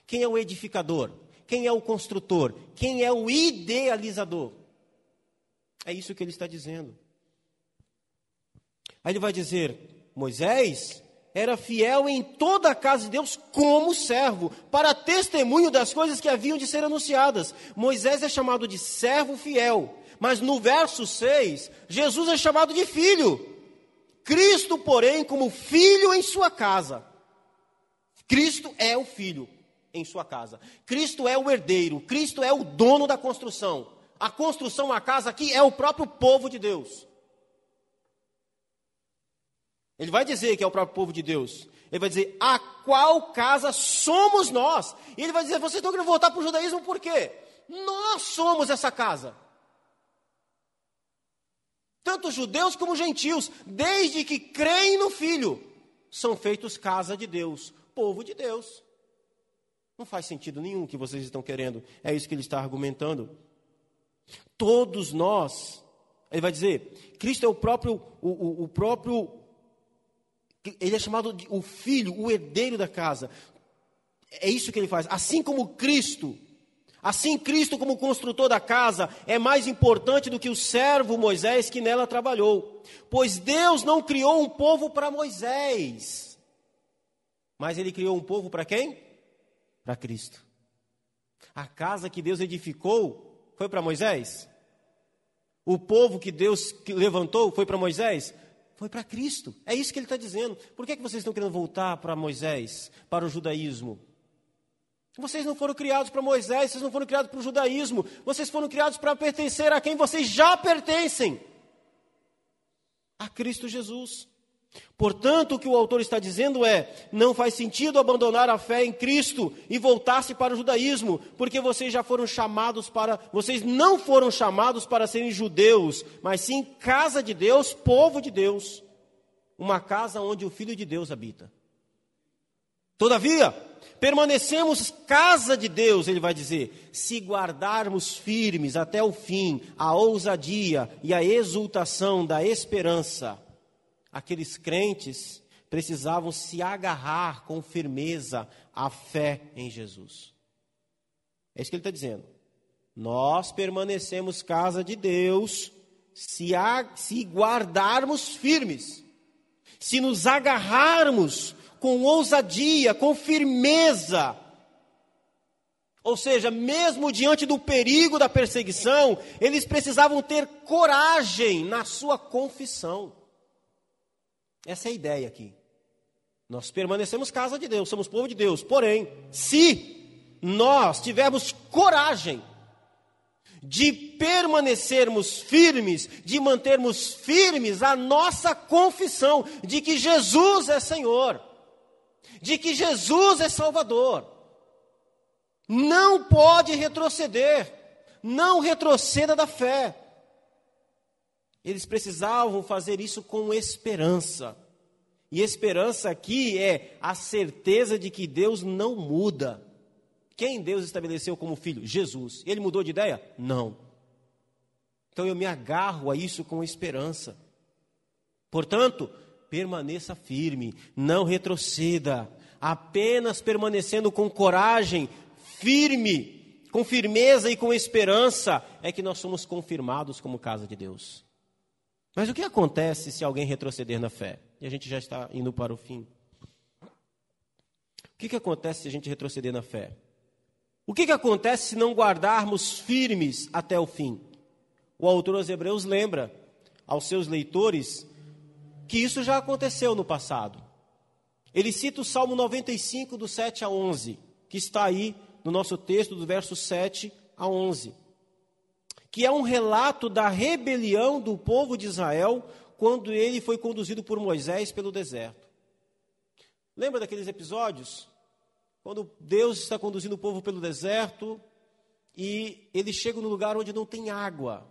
Quem é o edificador? Quem é o construtor? Quem é o idealizador? É isso que ele está dizendo. Aí ele vai dizer: Moisés era fiel em toda a casa de Deus como servo, para testemunho das coisas que haviam de ser anunciadas. Moisés é chamado de servo fiel, mas no verso 6, Jesus é chamado de filho. Cristo, porém, como filho em sua casa. Cristo é o filho em sua casa. Cristo é o herdeiro, Cristo é o dono da construção. A construção, a casa aqui é o próprio povo de Deus. Ele vai dizer que é o próprio povo de Deus. Ele vai dizer, a qual casa somos nós? E ele vai dizer, vocês estão querendo voltar para o judaísmo por quê? Nós somos essa casa. Tanto judeus como gentios, desde que creem no Filho, são feitos casa de Deus, povo de Deus. Não faz sentido nenhum que vocês estão querendo. É isso que ele está argumentando. Todos nós, ele vai dizer, Cristo é o próprio, o, o, o próprio, ele é chamado de o filho, o herdeiro da casa. É isso que ele faz. Assim como Cristo, assim Cristo como construtor da casa é mais importante do que o servo Moisés que nela trabalhou. Pois Deus não criou um povo para Moisés, mas ele criou um povo para quem? para Cristo. A casa que Deus edificou foi para Moisés? O povo que Deus levantou foi para Moisés? Foi para Cristo. É isso que ele está dizendo. Por que, é que vocês estão querendo voltar para Moisés, para o judaísmo? Vocês não foram criados para Moisés, vocês não foram criados para o judaísmo, vocês foram criados para pertencer a quem vocês já pertencem a Cristo Jesus. Portanto, o que o autor está dizendo é: não faz sentido abandonar a fé em Cristo e voltar-se para o judaísmo, porque vocês já foram chamados para, vocês não foram chamados para serem judeus, mas sim casa de Deus, povo de Deus, uma casa onde o filho de Deus habita. Todavia, permanecemos casa de Deus, ele vai dizer, se guardarmos firmes até o fim a ousadia e a exultação da esperança aqueles crentes precisavam se agarrar com firmeza à fé em Jesus. É isso que ele está dizendo. Nós permanecemos casa de Deus se, a, se guardarmos firmes, se nos agarrarmos com ousadia, com firmeza. Ou seja, mesmo diante do perigo da perseguição, eles precisavam ter coragem na sua confissão. Essa é a ideia aqui. Nós permanecemos casa de Deus, somos povo de Deus. Porém, se nós tivermos coragem de permanecermos firmes, de mantermos firmes a nossa confissão de que Jesus é Senhor, de que Jesus é Salvador, não pode retroceder, não retroceda da fé. Eles precisavam fazer isso com esperança. E esperança aqui é a certeza de que Deus não muda. Quem Deus estabeleceu como filho? Jesus. Ele mudou de ideia? Não. Então eu me agarro a isso com esperança. Portanto, permaneça firme, não retroceda, apenas permanecendo com coragem, firme, com firmeza e com esperança, é que nós somos confirmados como casa de Deus. Mas o que acontece se alguém retroceder na fé? E a gente já está indo para o fim. O que, que acontece se a gente retroceder na fé? O que, que acontece se não guardarmos firmes até o fim? O autor aos Hebreus lembra aos seus leitores que isso já aconteceu no passado. Ele cita o Salmo 95, do 7 a 11, que está aí no nosso texto, do verso 7 a 11 que é um relato da rebelião do povo de Israel quando ele foi conduzido por Moisés pelo deserto. Lembra daqueles episódios? Quando Deus está conduzindo o povo pelo deserto e eles chegam no lugar onde não tem água.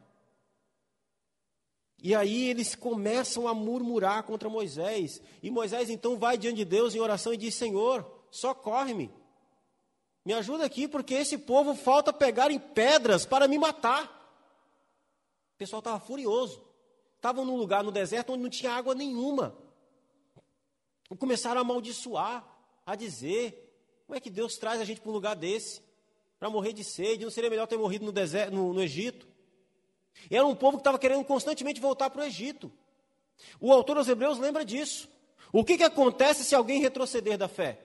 E aí eles começam a murmurar contra Moisés. E Moisés então vai diante de Deus em oração e diz: Senhor, socorre-me. Me ajuda aqui, porque esse povo falta pegar em pedras para me matar. O pessoal estava furioso. Estavam num lugar no deserto onde não tinha água nenhuma. E começaram a amaldiçoar, a dizer: como é que Deus traz a gente para um lugar desse? Para morrer de sede? Não seria melhor ter morrido no, deserto, no, no Egito? E era um povo que estava querendo constantemente voltar para o Egito. O autor aos Hebreus lembra disso. O que, que acontece se alguém retroceder da fé?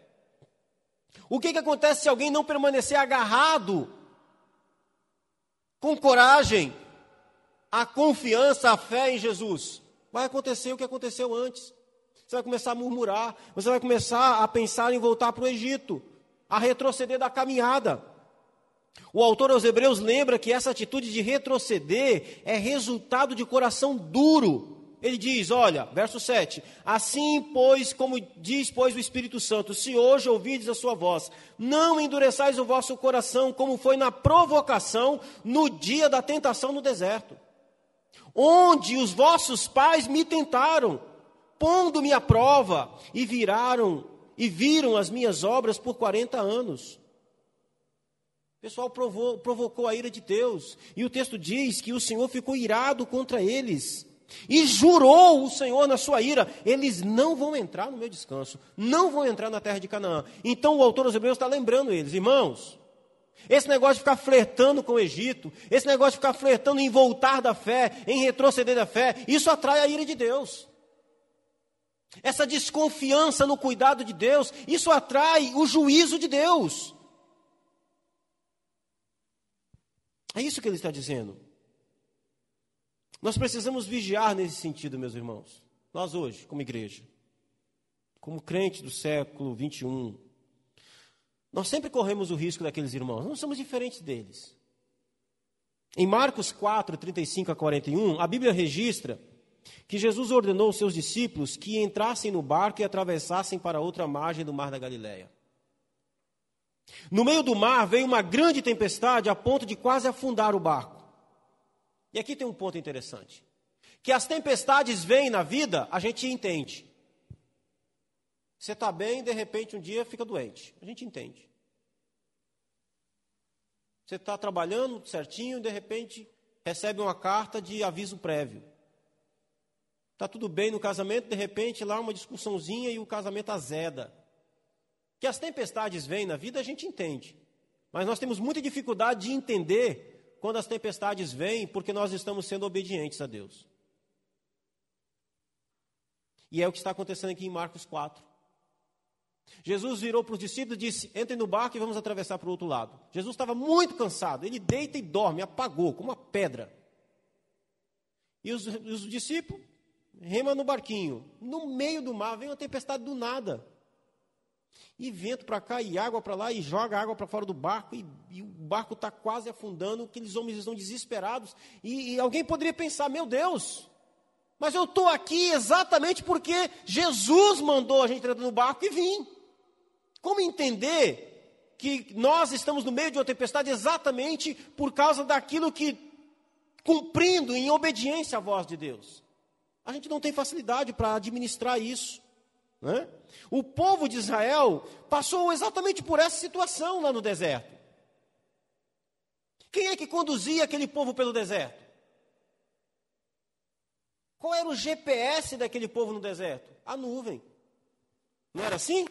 O que, que acontece se alguém não permanecer agarrado com coragem à confiança, à fé em Jesus? Vai acontecer o que aconteceu antes. Você vai começar a murmurar, você vai começar a pensar em voltar para o Egito, a retroceder da caminhada. O autor aos Hebreus lembra que essa atitude de retroceder é resultado de coração duro. Ele diz, olha, verso 7: Assim, pois, como diz, pois, o Espírito Santo, se hoje ouvides a sua voz, não endureçais o vosso coração, como foi na provocação no dia da tentação no deserto, onde os vossos pais me tentaram, pondo-me à prova, e viraram e viram as minhas obras por 40 anos. O pessoal provou, provocou a ira de Deus. E o texto diz que o Senhor ficou irado contra eles. E jurou o Senhor na sua ira: eles não vão entrar no meu descanso, não vão entrar na terra de Canaã. Então o autor dos Hebreus está lembrando eles, irmãos. Esse negócio de ficar flertando com o Egito, esse negócio de ficar flertando em voltar da fé, em retroceder da fé, isso atrai a ira de Deus. Essa desconfiança no cuidado de Deus, isso atrai o juízo de Deus. É isso que ele está dizendo. Nós precisamos vigiar nesse sentido, meus irmãos. Nós hoje, como igreja, como crentes do século 21, nós sempre corremos o risco daqueles irmãos, não somos diferentes deles. Em Marcos 4, 35 a 41, a Bíblia registra que Jesus ordenou aos seus discípulos que entrassem no barco e atravessassem para outra margem do mar da Galileia. No meio do mar veio uma grande tempestade a ponto de quase afundar o barco. E aqui tem um ponto interessante. Que as tempestades vêm na vida, a gente entende. Você está bem, de repente um dia fica doente. A gente entende. Você está trabalhando certinho, de repente recebe uma carta de aviso prévio. Está tudo bem no casamento, de repente lá uma discussãozinha e o casamento azeda. Que as tempestades vêm na vida, a gente entende. Mas nós temos muita dificuldade de entender quando as tempestades vêm, porque nós estamos sendo obedientes a Deus. E é o que está acontecendo aqui em Marcos 4. Jesus virou para os discípulos e disse: Entrem no barco e vamos atravessar para o outro lado. Jesus estava muito cansado, ele deita e dorme, apagou, como uma pedra. E os, os discípulos remam no barquinho. No meio do mar vem uma tempestade do nada. E vento para cá, e água para lá, e joga água para fora do barco, e, e o barco está quase afundando, aqueles homens estão desesperados. E, e alguém poderia pensar: meu Deus, mas eu estou aqui exatamente porque Jesus mandou a gente entrar no barco e vim. Como entender que nós estamos no meio de uma tempestade exatamente por causa daquilo que, cumprindo em obediência à voz de Deus? A gente não tem facilidade para administrar isso. Né? O povo de Israel passou exatamente por essa situação lá no deserto. Quem é que conduzia aquele povo pelo deserto? Qual era o GPS daquele povo no deserto? A nuvem. Não era assim?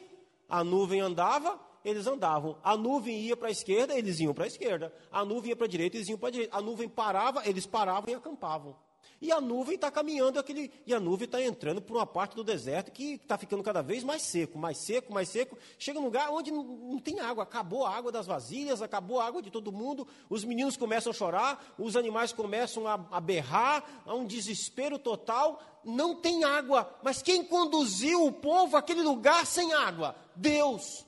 A nuvem andava, eles andavam. A nuvem ia para a esquerda, eles iam para a esquerda. A nuvem ia para a direita, eles iam para a direita. A nuvem parava, eles paravam e acampavam. E a nuvem está caminhando aquele, e a nuvem está entrando por uma parte do deserto que está ficando cada vez mais seco, mais seco, mais seco. Chega num lugar onde não, não, tem água, acabou a água das vasilhas, acabou a água de todo mundo. Os meninos começam a chorar, os animais começam a, a berrar, há um desespero total. Não tem água, mas quem conduziu o povo àquele lugar sem água? Deus.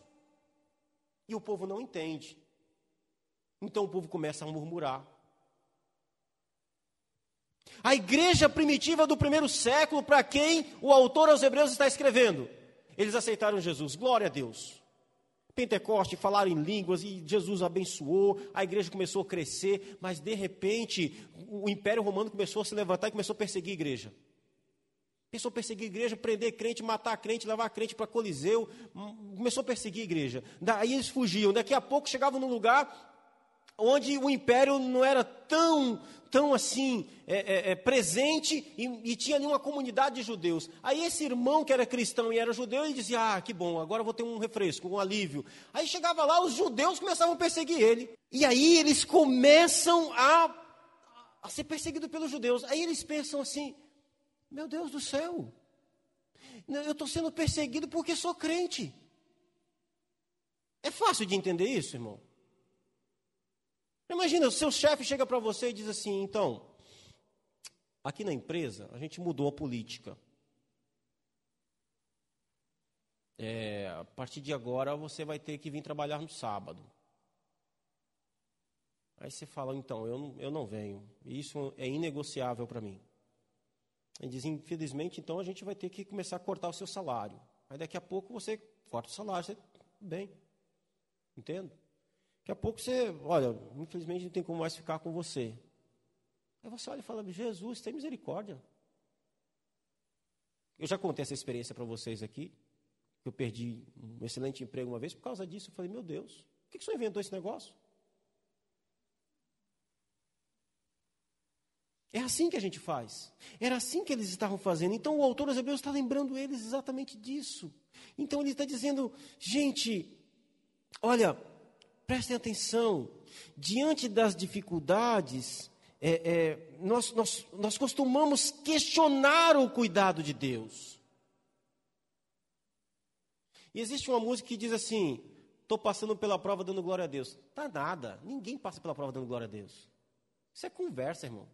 E o povo não entende. Então o povo começa a murmurar. A igreja primitiva do primeiro século, para quem o autor aos Hebreus está escrevendo, eles aceitaram Jesus. Glória a Deus. Pentecoste, falaram em línguas e Jesus abençoou, a igreja começou a crescer, mas de repente o Império Romano começou a se levantar e começou a perseguir a igreja. Começou a perseguir a igreja, prender crente, matar crente, levar crente para Coliseu, hum, começou a perseguir a igreja. Daí eles fugiam. Daqui a pouco chegavam num lugar onde o império não era tão, tão assim é, é, é, presente e, e, tinha ali uma comunidade de judeus. Aí esse irmão que era cristão e era judeu, ele dizia: Ah, que bom, agora vou ter um refresco, um alívio. Aí chegava lá, os judeus começavam a perseguir ele. E aí eles começam a, a ser perseguidos pelos judeus. Aí eles pensam assim: Meu Deus do céu, Eu estou sendo perseguido porque sou crente. É fácil de entender isso, irmão? Imagina, o seu chefe chega para você e diz assim: então, aqui na empresa a gente mudou a política. É, a partir de agora você vai ter que vir trabalhar no sábado. Aí você fala, então, eu eu não venho. Isso é inegociável para mim. Ele diz, infelizmente, então a gente vai ter que começar a cortar o seu salário. Aí daqui a pouco você corta o salário, você, bem, entendo? Daqui a pouco você, olha, infelizmente não tem como mais ficar com você. Aí você olha e fala, Jesus, tem misericórdia. Eu já contei essa experiência para vocês aqui. Eu perdi um excelente emprego uma vez por causa disso. Eu falei, meu Deus, por que, que o senhor inventou esse negócio? É assim que a gente faz. Era assim que eles estavam fazendo. Então o autor dos Hebreus está lembrando eles exatamente disso. Então ele está dizendo, gente, olha, prestem atenção, diante das dificuldades, é, é, nós, nós, nós costumamos questionar o cuidado de Deus. E existe uma música que diz assim: estou passando pela prova dando glória a Deus. Tá nada, ninguém passa pela prova dando glória a Deus. Isso é conversa, irmão.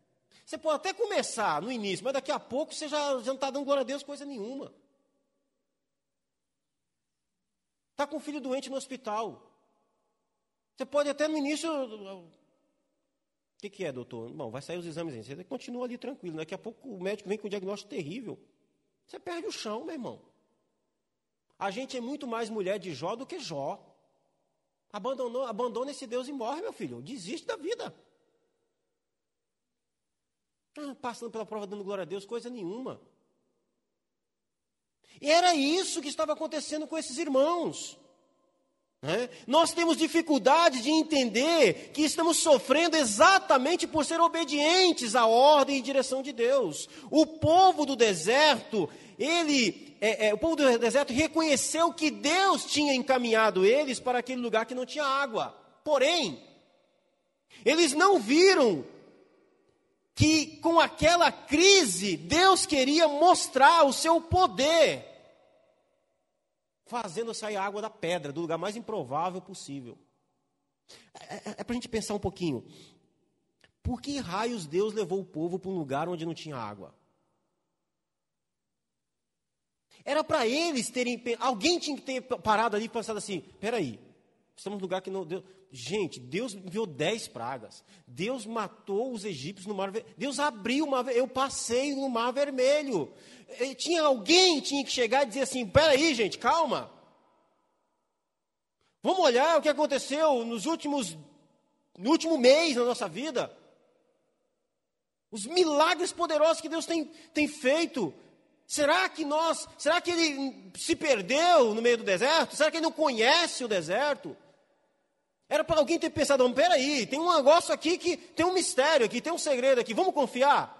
Você pode até começar no início, mas daqui a pouco você já, já não está dando glória a Deus coisa nenhuma. Está com um filho doente no hospital. Você pode até no início. O que, que é, doutor? Bom, vai sair os exames aí. Você continua ali tranquilo. Daqui a pouco o médico vem com um diagnóstico terrível. Você perde o chão, meu irmão. A gente é muito mais mulher de Jó do que Jó. Abandonou, abandona esse Deus e morre, meu filho. Desiste da vida. Ah, passando pela prova, dando glória a Deus, coisa nenhuma. E era isso que estava acontecendo com esses irmãos. É? Nós temos dificuldade de entender que estamos sofrendo exatamente por ser obedientes à ordem e direção de Deus. O povo do deserto, ele, é, é, o povo do deserto reconheceu que Deus tinha encaminhado eles para aquele lugar que não tinha água. Porém, eles não viram que com aquela crise Deus queria mostrar o seu poder fazendo sair água da pedra, do lugar mais improvável possível. É, é, é para a gente pensar um pouquinho. Por que raios Deus levou o povo para um lugar onde não tinha água? Era para eles terem. Alguém tinha que ter parado ali e pensado assim: peraí, estamos num lugar que não. Deus, gente, Deus enviou dez pragas. Deus matou os egípcios no mar vermelho. Deus abriu o mar Eu passei no mar vermelho tinha alguém tinha que chegar e dizer assim: peraí, gente, calma. Vamos olhar o que aconteceu nos últimos, no último mês na nossa vida. Os milagres poderosos que Deus tem, tem feito. Será que nós, será que ele se perdeu no meio do deserto? Será que ele não conhece o deserto? Era para alguém ter pensado, peraí, tem um negócio aqui que tem um mistério aqui, tem um segredo aqui, vamos confiar?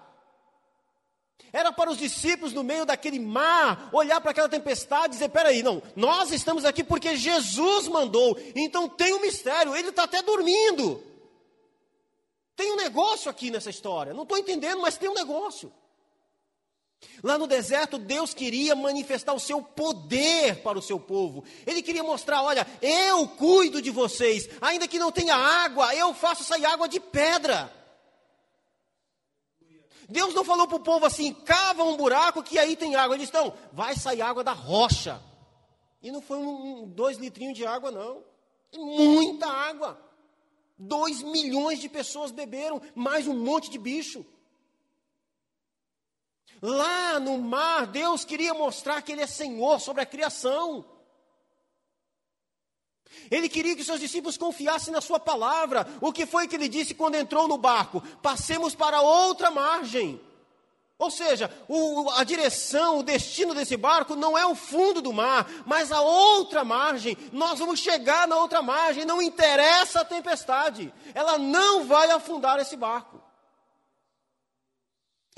Era para os discípulos, no meio daquele mar, olhar para aquela tempestade e dizer: peraí, não, nós estamos aqui porque Jesus mandou, então tem um mistério, ele está até dormindo. Tem um negócio aqui nessa história, não estou entendendo, mas tem um negócio. Lá no deserto, Deus queria manifestar o seu poder para o seu povo. Ele queria mostrar: olha, eu cuido de vocês, ainda que não tenha água, eu faço sair água de pedra. Deus não falou para o povo assim: cava um buraco que aí tem água. Eles estão, vai sair água da rocha. E não foi um, dois litrinhos de água, não. Muita água. Dois milhões de pessoas beberam, mais um monte de bicho. Lá no mar, Deus queria mostrar que Ele é Senhor sobre a criação. Ele queria que seus discípulos confiassem na sua palavra. O que foi que ele disse quando entrou no barco? Passemos para outra margem. Ou seja, o, a direção, o destino desse barco não é o fundo do mar, mas a outra margem. Nós vamos chegar na outra margem, não interessa a tempestade, ela não vai afundar esse barco.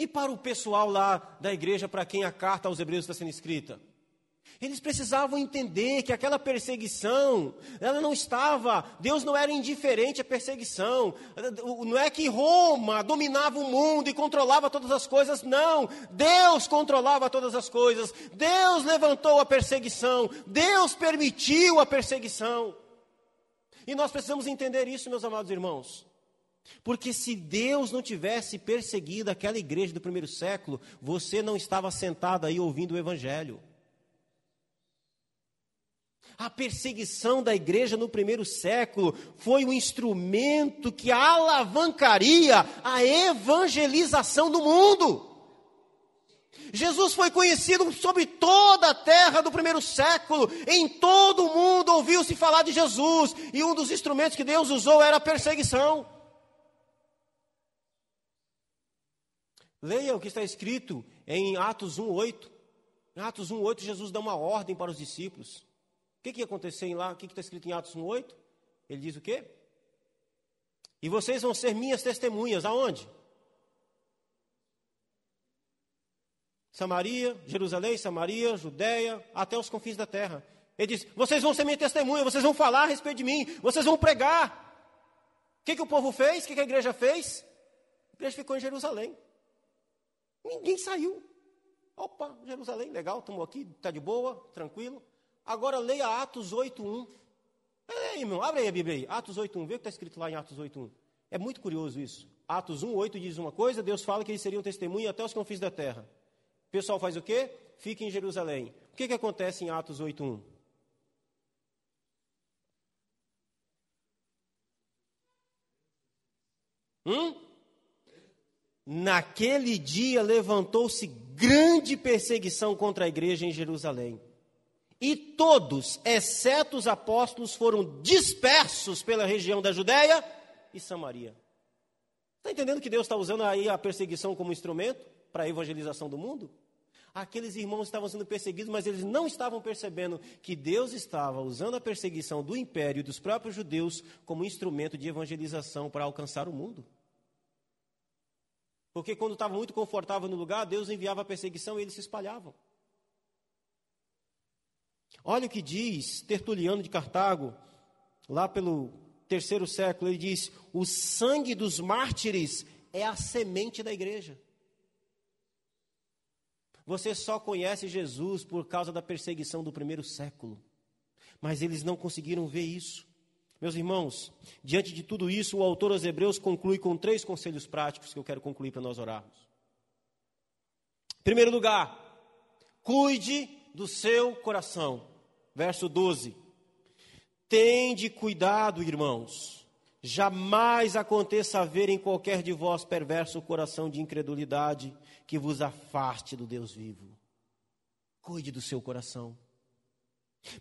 E para o pessoal lá da igreja para quem a carta aos Hebreus está sendo escrita? Eles precisavam entender que aquela perseguição, ela não estava, Deus não era indiferente à perseguição. Não é que Roma dominava o mundo e controlava todas as coisas, não. Deus controlava todas as coisas. Deus levantou a perseguição, Deus permitiu a perseguição. E nós precisamos entender isso, meus amados irmãos. Porque se Deus não tivesse perseguido aquela igreja do primeiro século, você não estava sentado aí ouvindo o evangelho. A perseguição da igreja no primeiro século foi um instrumento que alavancaria a evangelização do mundo. Jesus foi conhecido sobre toda a terra do primeiro século, em todo o mundo ouviu-se falar de Jesus, e um dos instrumentos que Deus usou era a perseguição. Leia o que está escrito em Atos 1:8. Em Atos 1:8 Jesus dá uma ordem para os discípulos. O que, que ia acontecer lá? O que está escrito em Atos 1,8? Ele diz o quê? E vocês vão ser minhas testemunhas. Aonde? Samaria, Jerusalém, Samaria, Judéia, até os confins da terra. Ele diz: Vocês vão ser minha testemunha, vocês vão falar a respeito de mim, vocês vão pregar. O que, que o povo fez? O que, que a igreja fez? A igreja ficou em Jerusalém. Ninguém saiu. Opa, Jerusalém, legal, estamos aqui, está de boa, tranquilo. Agora leia Atos 8.1. Ei, irmão, abre aí a Bíblia aí. Atos 8.1, vê o que está escrito lá em Atos 8.1. É muito curioso isso. Atos 1.8 diz uma coisa, Deus fala que eles seriam testemunha até os confins da terra. O pessoal faz o quê? Fica em Jerusalém. O que, que acontece em Atos 8.1? Hum? Naquele dia levantou-se grande perseguição contra a igreja em Jerusalém e todos, exceto os apóstolos, foram dispersos pela região da Judéia e Samaria. Está entendendo que Deus está usando aí a perseguição como instrumento para a evangelização do mundo? Aqueles irmãos estavam sendo perseguidos, mas eles não estavam percebendo que Deus estava usando a perseguição do império e dos próprios judeus como instrumento de evangelização para alcançar o mundo. Porque quando estava muito confortável no lugar, Deus enviava a perseguição e eles se espalhavam. Olha o que diz Tertuliano de Cartago, lá pelo terceiro século, ele diz: o sangue dos mártires é a semente da igreja. Você só conhece Jesus por causa da perseguição do primeiro século, mas eles não conseguiram ver isso. Meus irmãos, diante de tudo isso, o autor aos Hebreus conclui com três conselhos práticos que eu quero concluir para nós orarmos. Em primeiro lugar, cuide do seu coração. Verso 12. Tende cuidado, irmãos, jamais aconteça haver em qualquer de vós perverso coração de incredulidade que vos afaste do Deus vivo. Cuide do seu coração.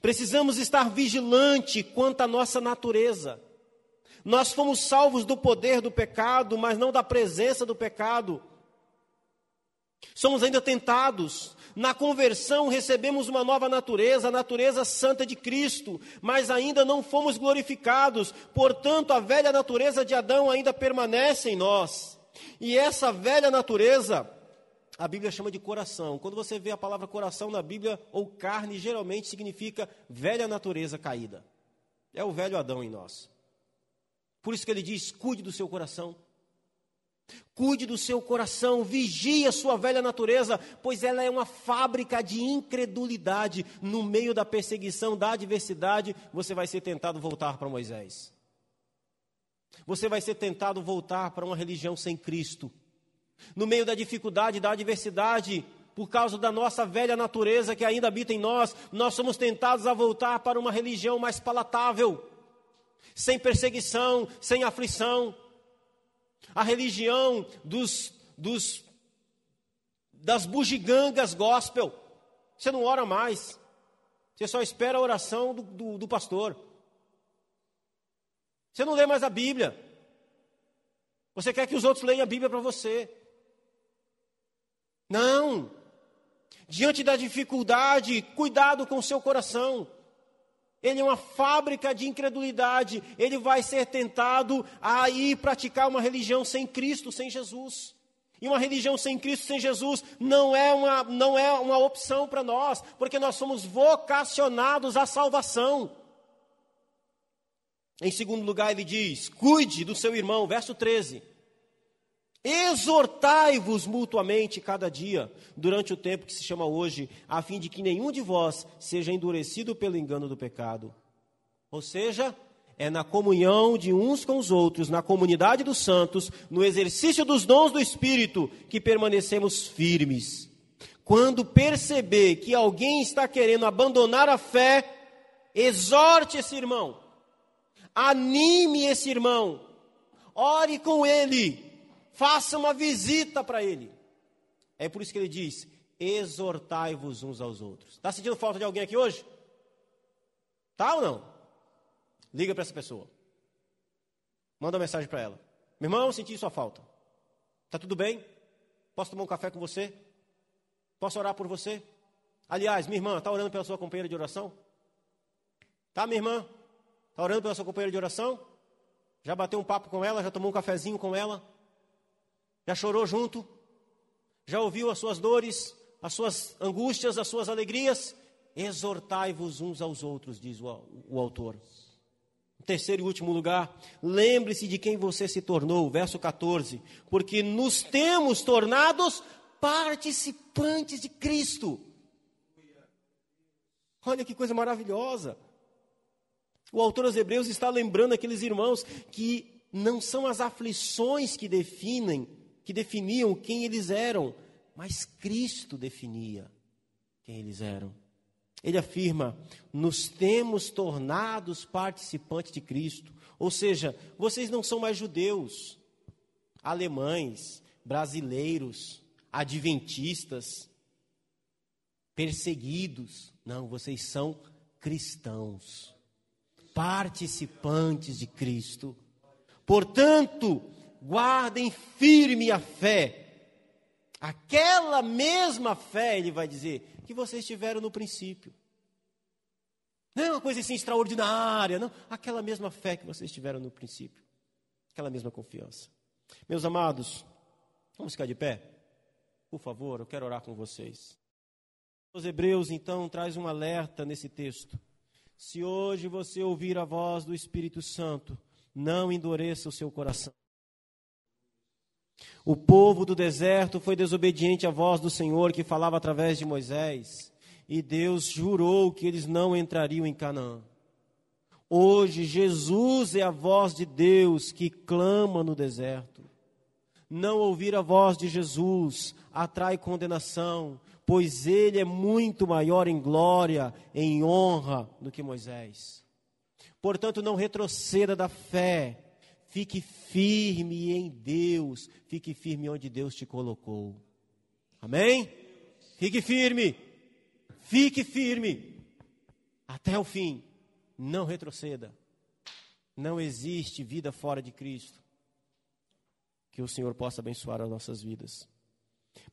Precisamos estar vigilante quanto à nossa natureza. Nós fomos salvos do poder do pecado, mas não da presença do pecado. Somos ainda tentados, na conversão recebemos uma nova natureza, a natureza santa de Cristo, mas ainda não fomos glorificados, portanto, a velha natureza de Adão ainda permanece em nós. E essa velha natureza, a Bíblia chama de coração. Quando você vê a palavra coração na Bíblia, ou carne, geralmente significa velha natureza caída. É o velho Adão em nós. Por isso que ele diz: cuide do seu coração. Cuide do seu coração, vigie a sua velha natureza, pois ela é uma fábrica de incredulidade. No meio da perseguição, da adversidade, você vai ser tentado voltar para Moisés. Você vai ser tentado voltar para uma religião sem Cristo. No meio da dificuldade, da adversidade, por causa da nossa velha natureza que ainda habita em nós, nós somos tentados a voltar para uma religião mais palatável, sem perseguição, sem aflição a religião dos, dos, das bugigangas gospel. Você não ora mais. Você só espera a oração do, do, do pastor. Você não lê mais a Bíblia. Você quer que os outros leiam a Bíblia para você. Não. Diante da dificuldade, cuidado com o seu coração. Ele é uma fábrica de incredulidade. Ele vai ser tentado a ir praticar uma religião sem Cristo, sem Jesus. E uma religião sem Cristo, sem Jesus, não é uma, não é uma opção para nós, porque nós somos vocacionados à salvação. Em segundo lugar, ele diz: cuide do seu irmão, verso 13. Exortai-vos mutuamente cada dia, durante o tempo que se chama hoje, a fim de que nenhum de vós seja endurecido pelo engano do pecado. Ou seja, é na comunhão de uns com os outros, na comunidade dos santos, no exercício dos dons do Espírito, que permanecemos firmes. Quando perceber que alguém está querendo abandonar a fé, exorte esse irmão, anime esse irmão, ore com ele, faça uma visita para ele. É por isso que ele diz: exortai-vos uns aos outros. Está sentindo falta de alguém aqui hoje? Tá ou não? Liga para essa pessoa. Manda uma mensagem para ela. Meu irmão, senti sua falta. Tá tudo bem? Posso tomar um café com você? Posso orar por você? Aliás, minha irmã, está orando pela sua companheira de oração? Tá, minha irmã? Está orando pela sua companheira de oração? Já bateu um papo com ela? Já tomou um cafezinho com ela? Já chorou junto? Já ouviu as suas dores, as suas angústias, as suas alegrias? Exortai-vos uns aos outros, diz o, o autor. Terceiro e último lugar, lembre-se de quem você se tornou, verso 14, porque nos temos tornados participantes de Cristo. Olha que coisa maravilhosa. O autor aos Hebreus está lembrando aqueles irmãos que não são as aflições que definem, que definiam quem eles eram, mas Cristo definia quem eles eram. Ele afirma: nos temos tornados participantes de Cristo. Ou seja, vocês não são mais judeus, alemães, brasileiros, adventistas, perseguidos. Não, vocês são cristãos, participantes de Cristo. Portanto, guardem firme a fé. Aquela mesma fé, ele vai dizer, que vocês tiveram no princípio. Não é uma coisa assim extraordinária, não. Aquela mesma fé que vocês tiveram no princípio. Aquela mesma confiança. Meus amados, vamos ficar de pé? Por favor, eu quero orar com vocês. Os Hebreus, então, traz um alerta nesse texto. Se hoje você ouvir a voz do Espírito Santo, não endureça o seu coração. O povo do deserto foi desobediente à voz do Senhor que falava através de Moisés, e Deus jurou que eles não entrariam em Canaã. Hoje, Jesus é a voz de Deus que clama no deserto. Não ouvir a voz de Jesus atrai condenação, pois ele é muito maior em glória, em honra do que Moisés. Portanto, não retroceda da fé, Fique firme em Deus. Fique firme onde Deus te colocou. Amém? Fique firme. Fique firme. Até o fim. Não retroceda. Não existe vida fora de Cristo. Que o Senhor possa abençoar as nossas vidas.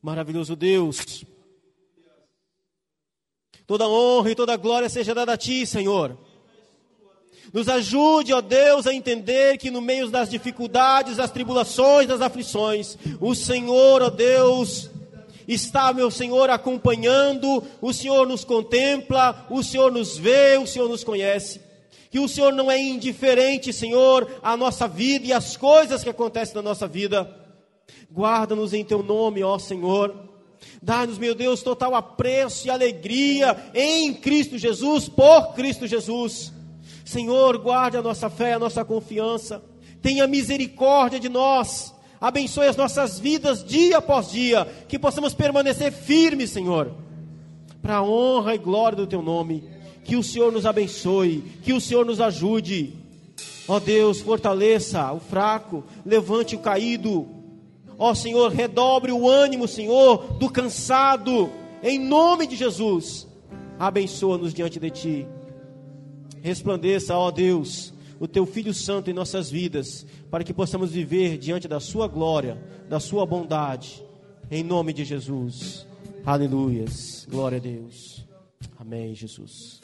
Maravilhoso Deus. Toda honra e toda glória seja dada a Ti, Senhor. Nos ajude, ó Deus, a entender que no meio das dificuldades, das tribulações, das aflições, o Senhor, ó Deus, está, meu Senhor, acompanhando, o Senhor nos contempla, o Senhor nos vê, o Senhor nos conhece. Que o Senhor não é indiferente, Senhor, à nossa vida e às coisas que acontecem na nossa vida. Guarda-nos em teu nome, ó Senhor. Dá-nos, meu Deus, total apreço e alegria em Cristo Jesus, por Cristo Jesus. Senhor, guarde a nossa fé, a nossa confiança. Tenha misericórdia de nós. Abençoe as nossas vidas dia após dia. Que possamos permanecer firmes, Senhor. Para a honra e glória do Teu nome. Que o Senhor nos abençoe. Que o Senhor nos ajude. Ó Deus, fortaleça o fraco. Levante o caído. Ó Senhor, redobre o ânimo, Senhor, do cansado. Em nome de Jesus. Abençoa-nos diante de Ti. Resplandeça, ó Deus, o teu Filho Santo em nossas vidas, para que possamos viver diante da Sua glória, da Sua bondade, em nome de Jesus. Aleluias. Glória a Deus. Amém, Jesus.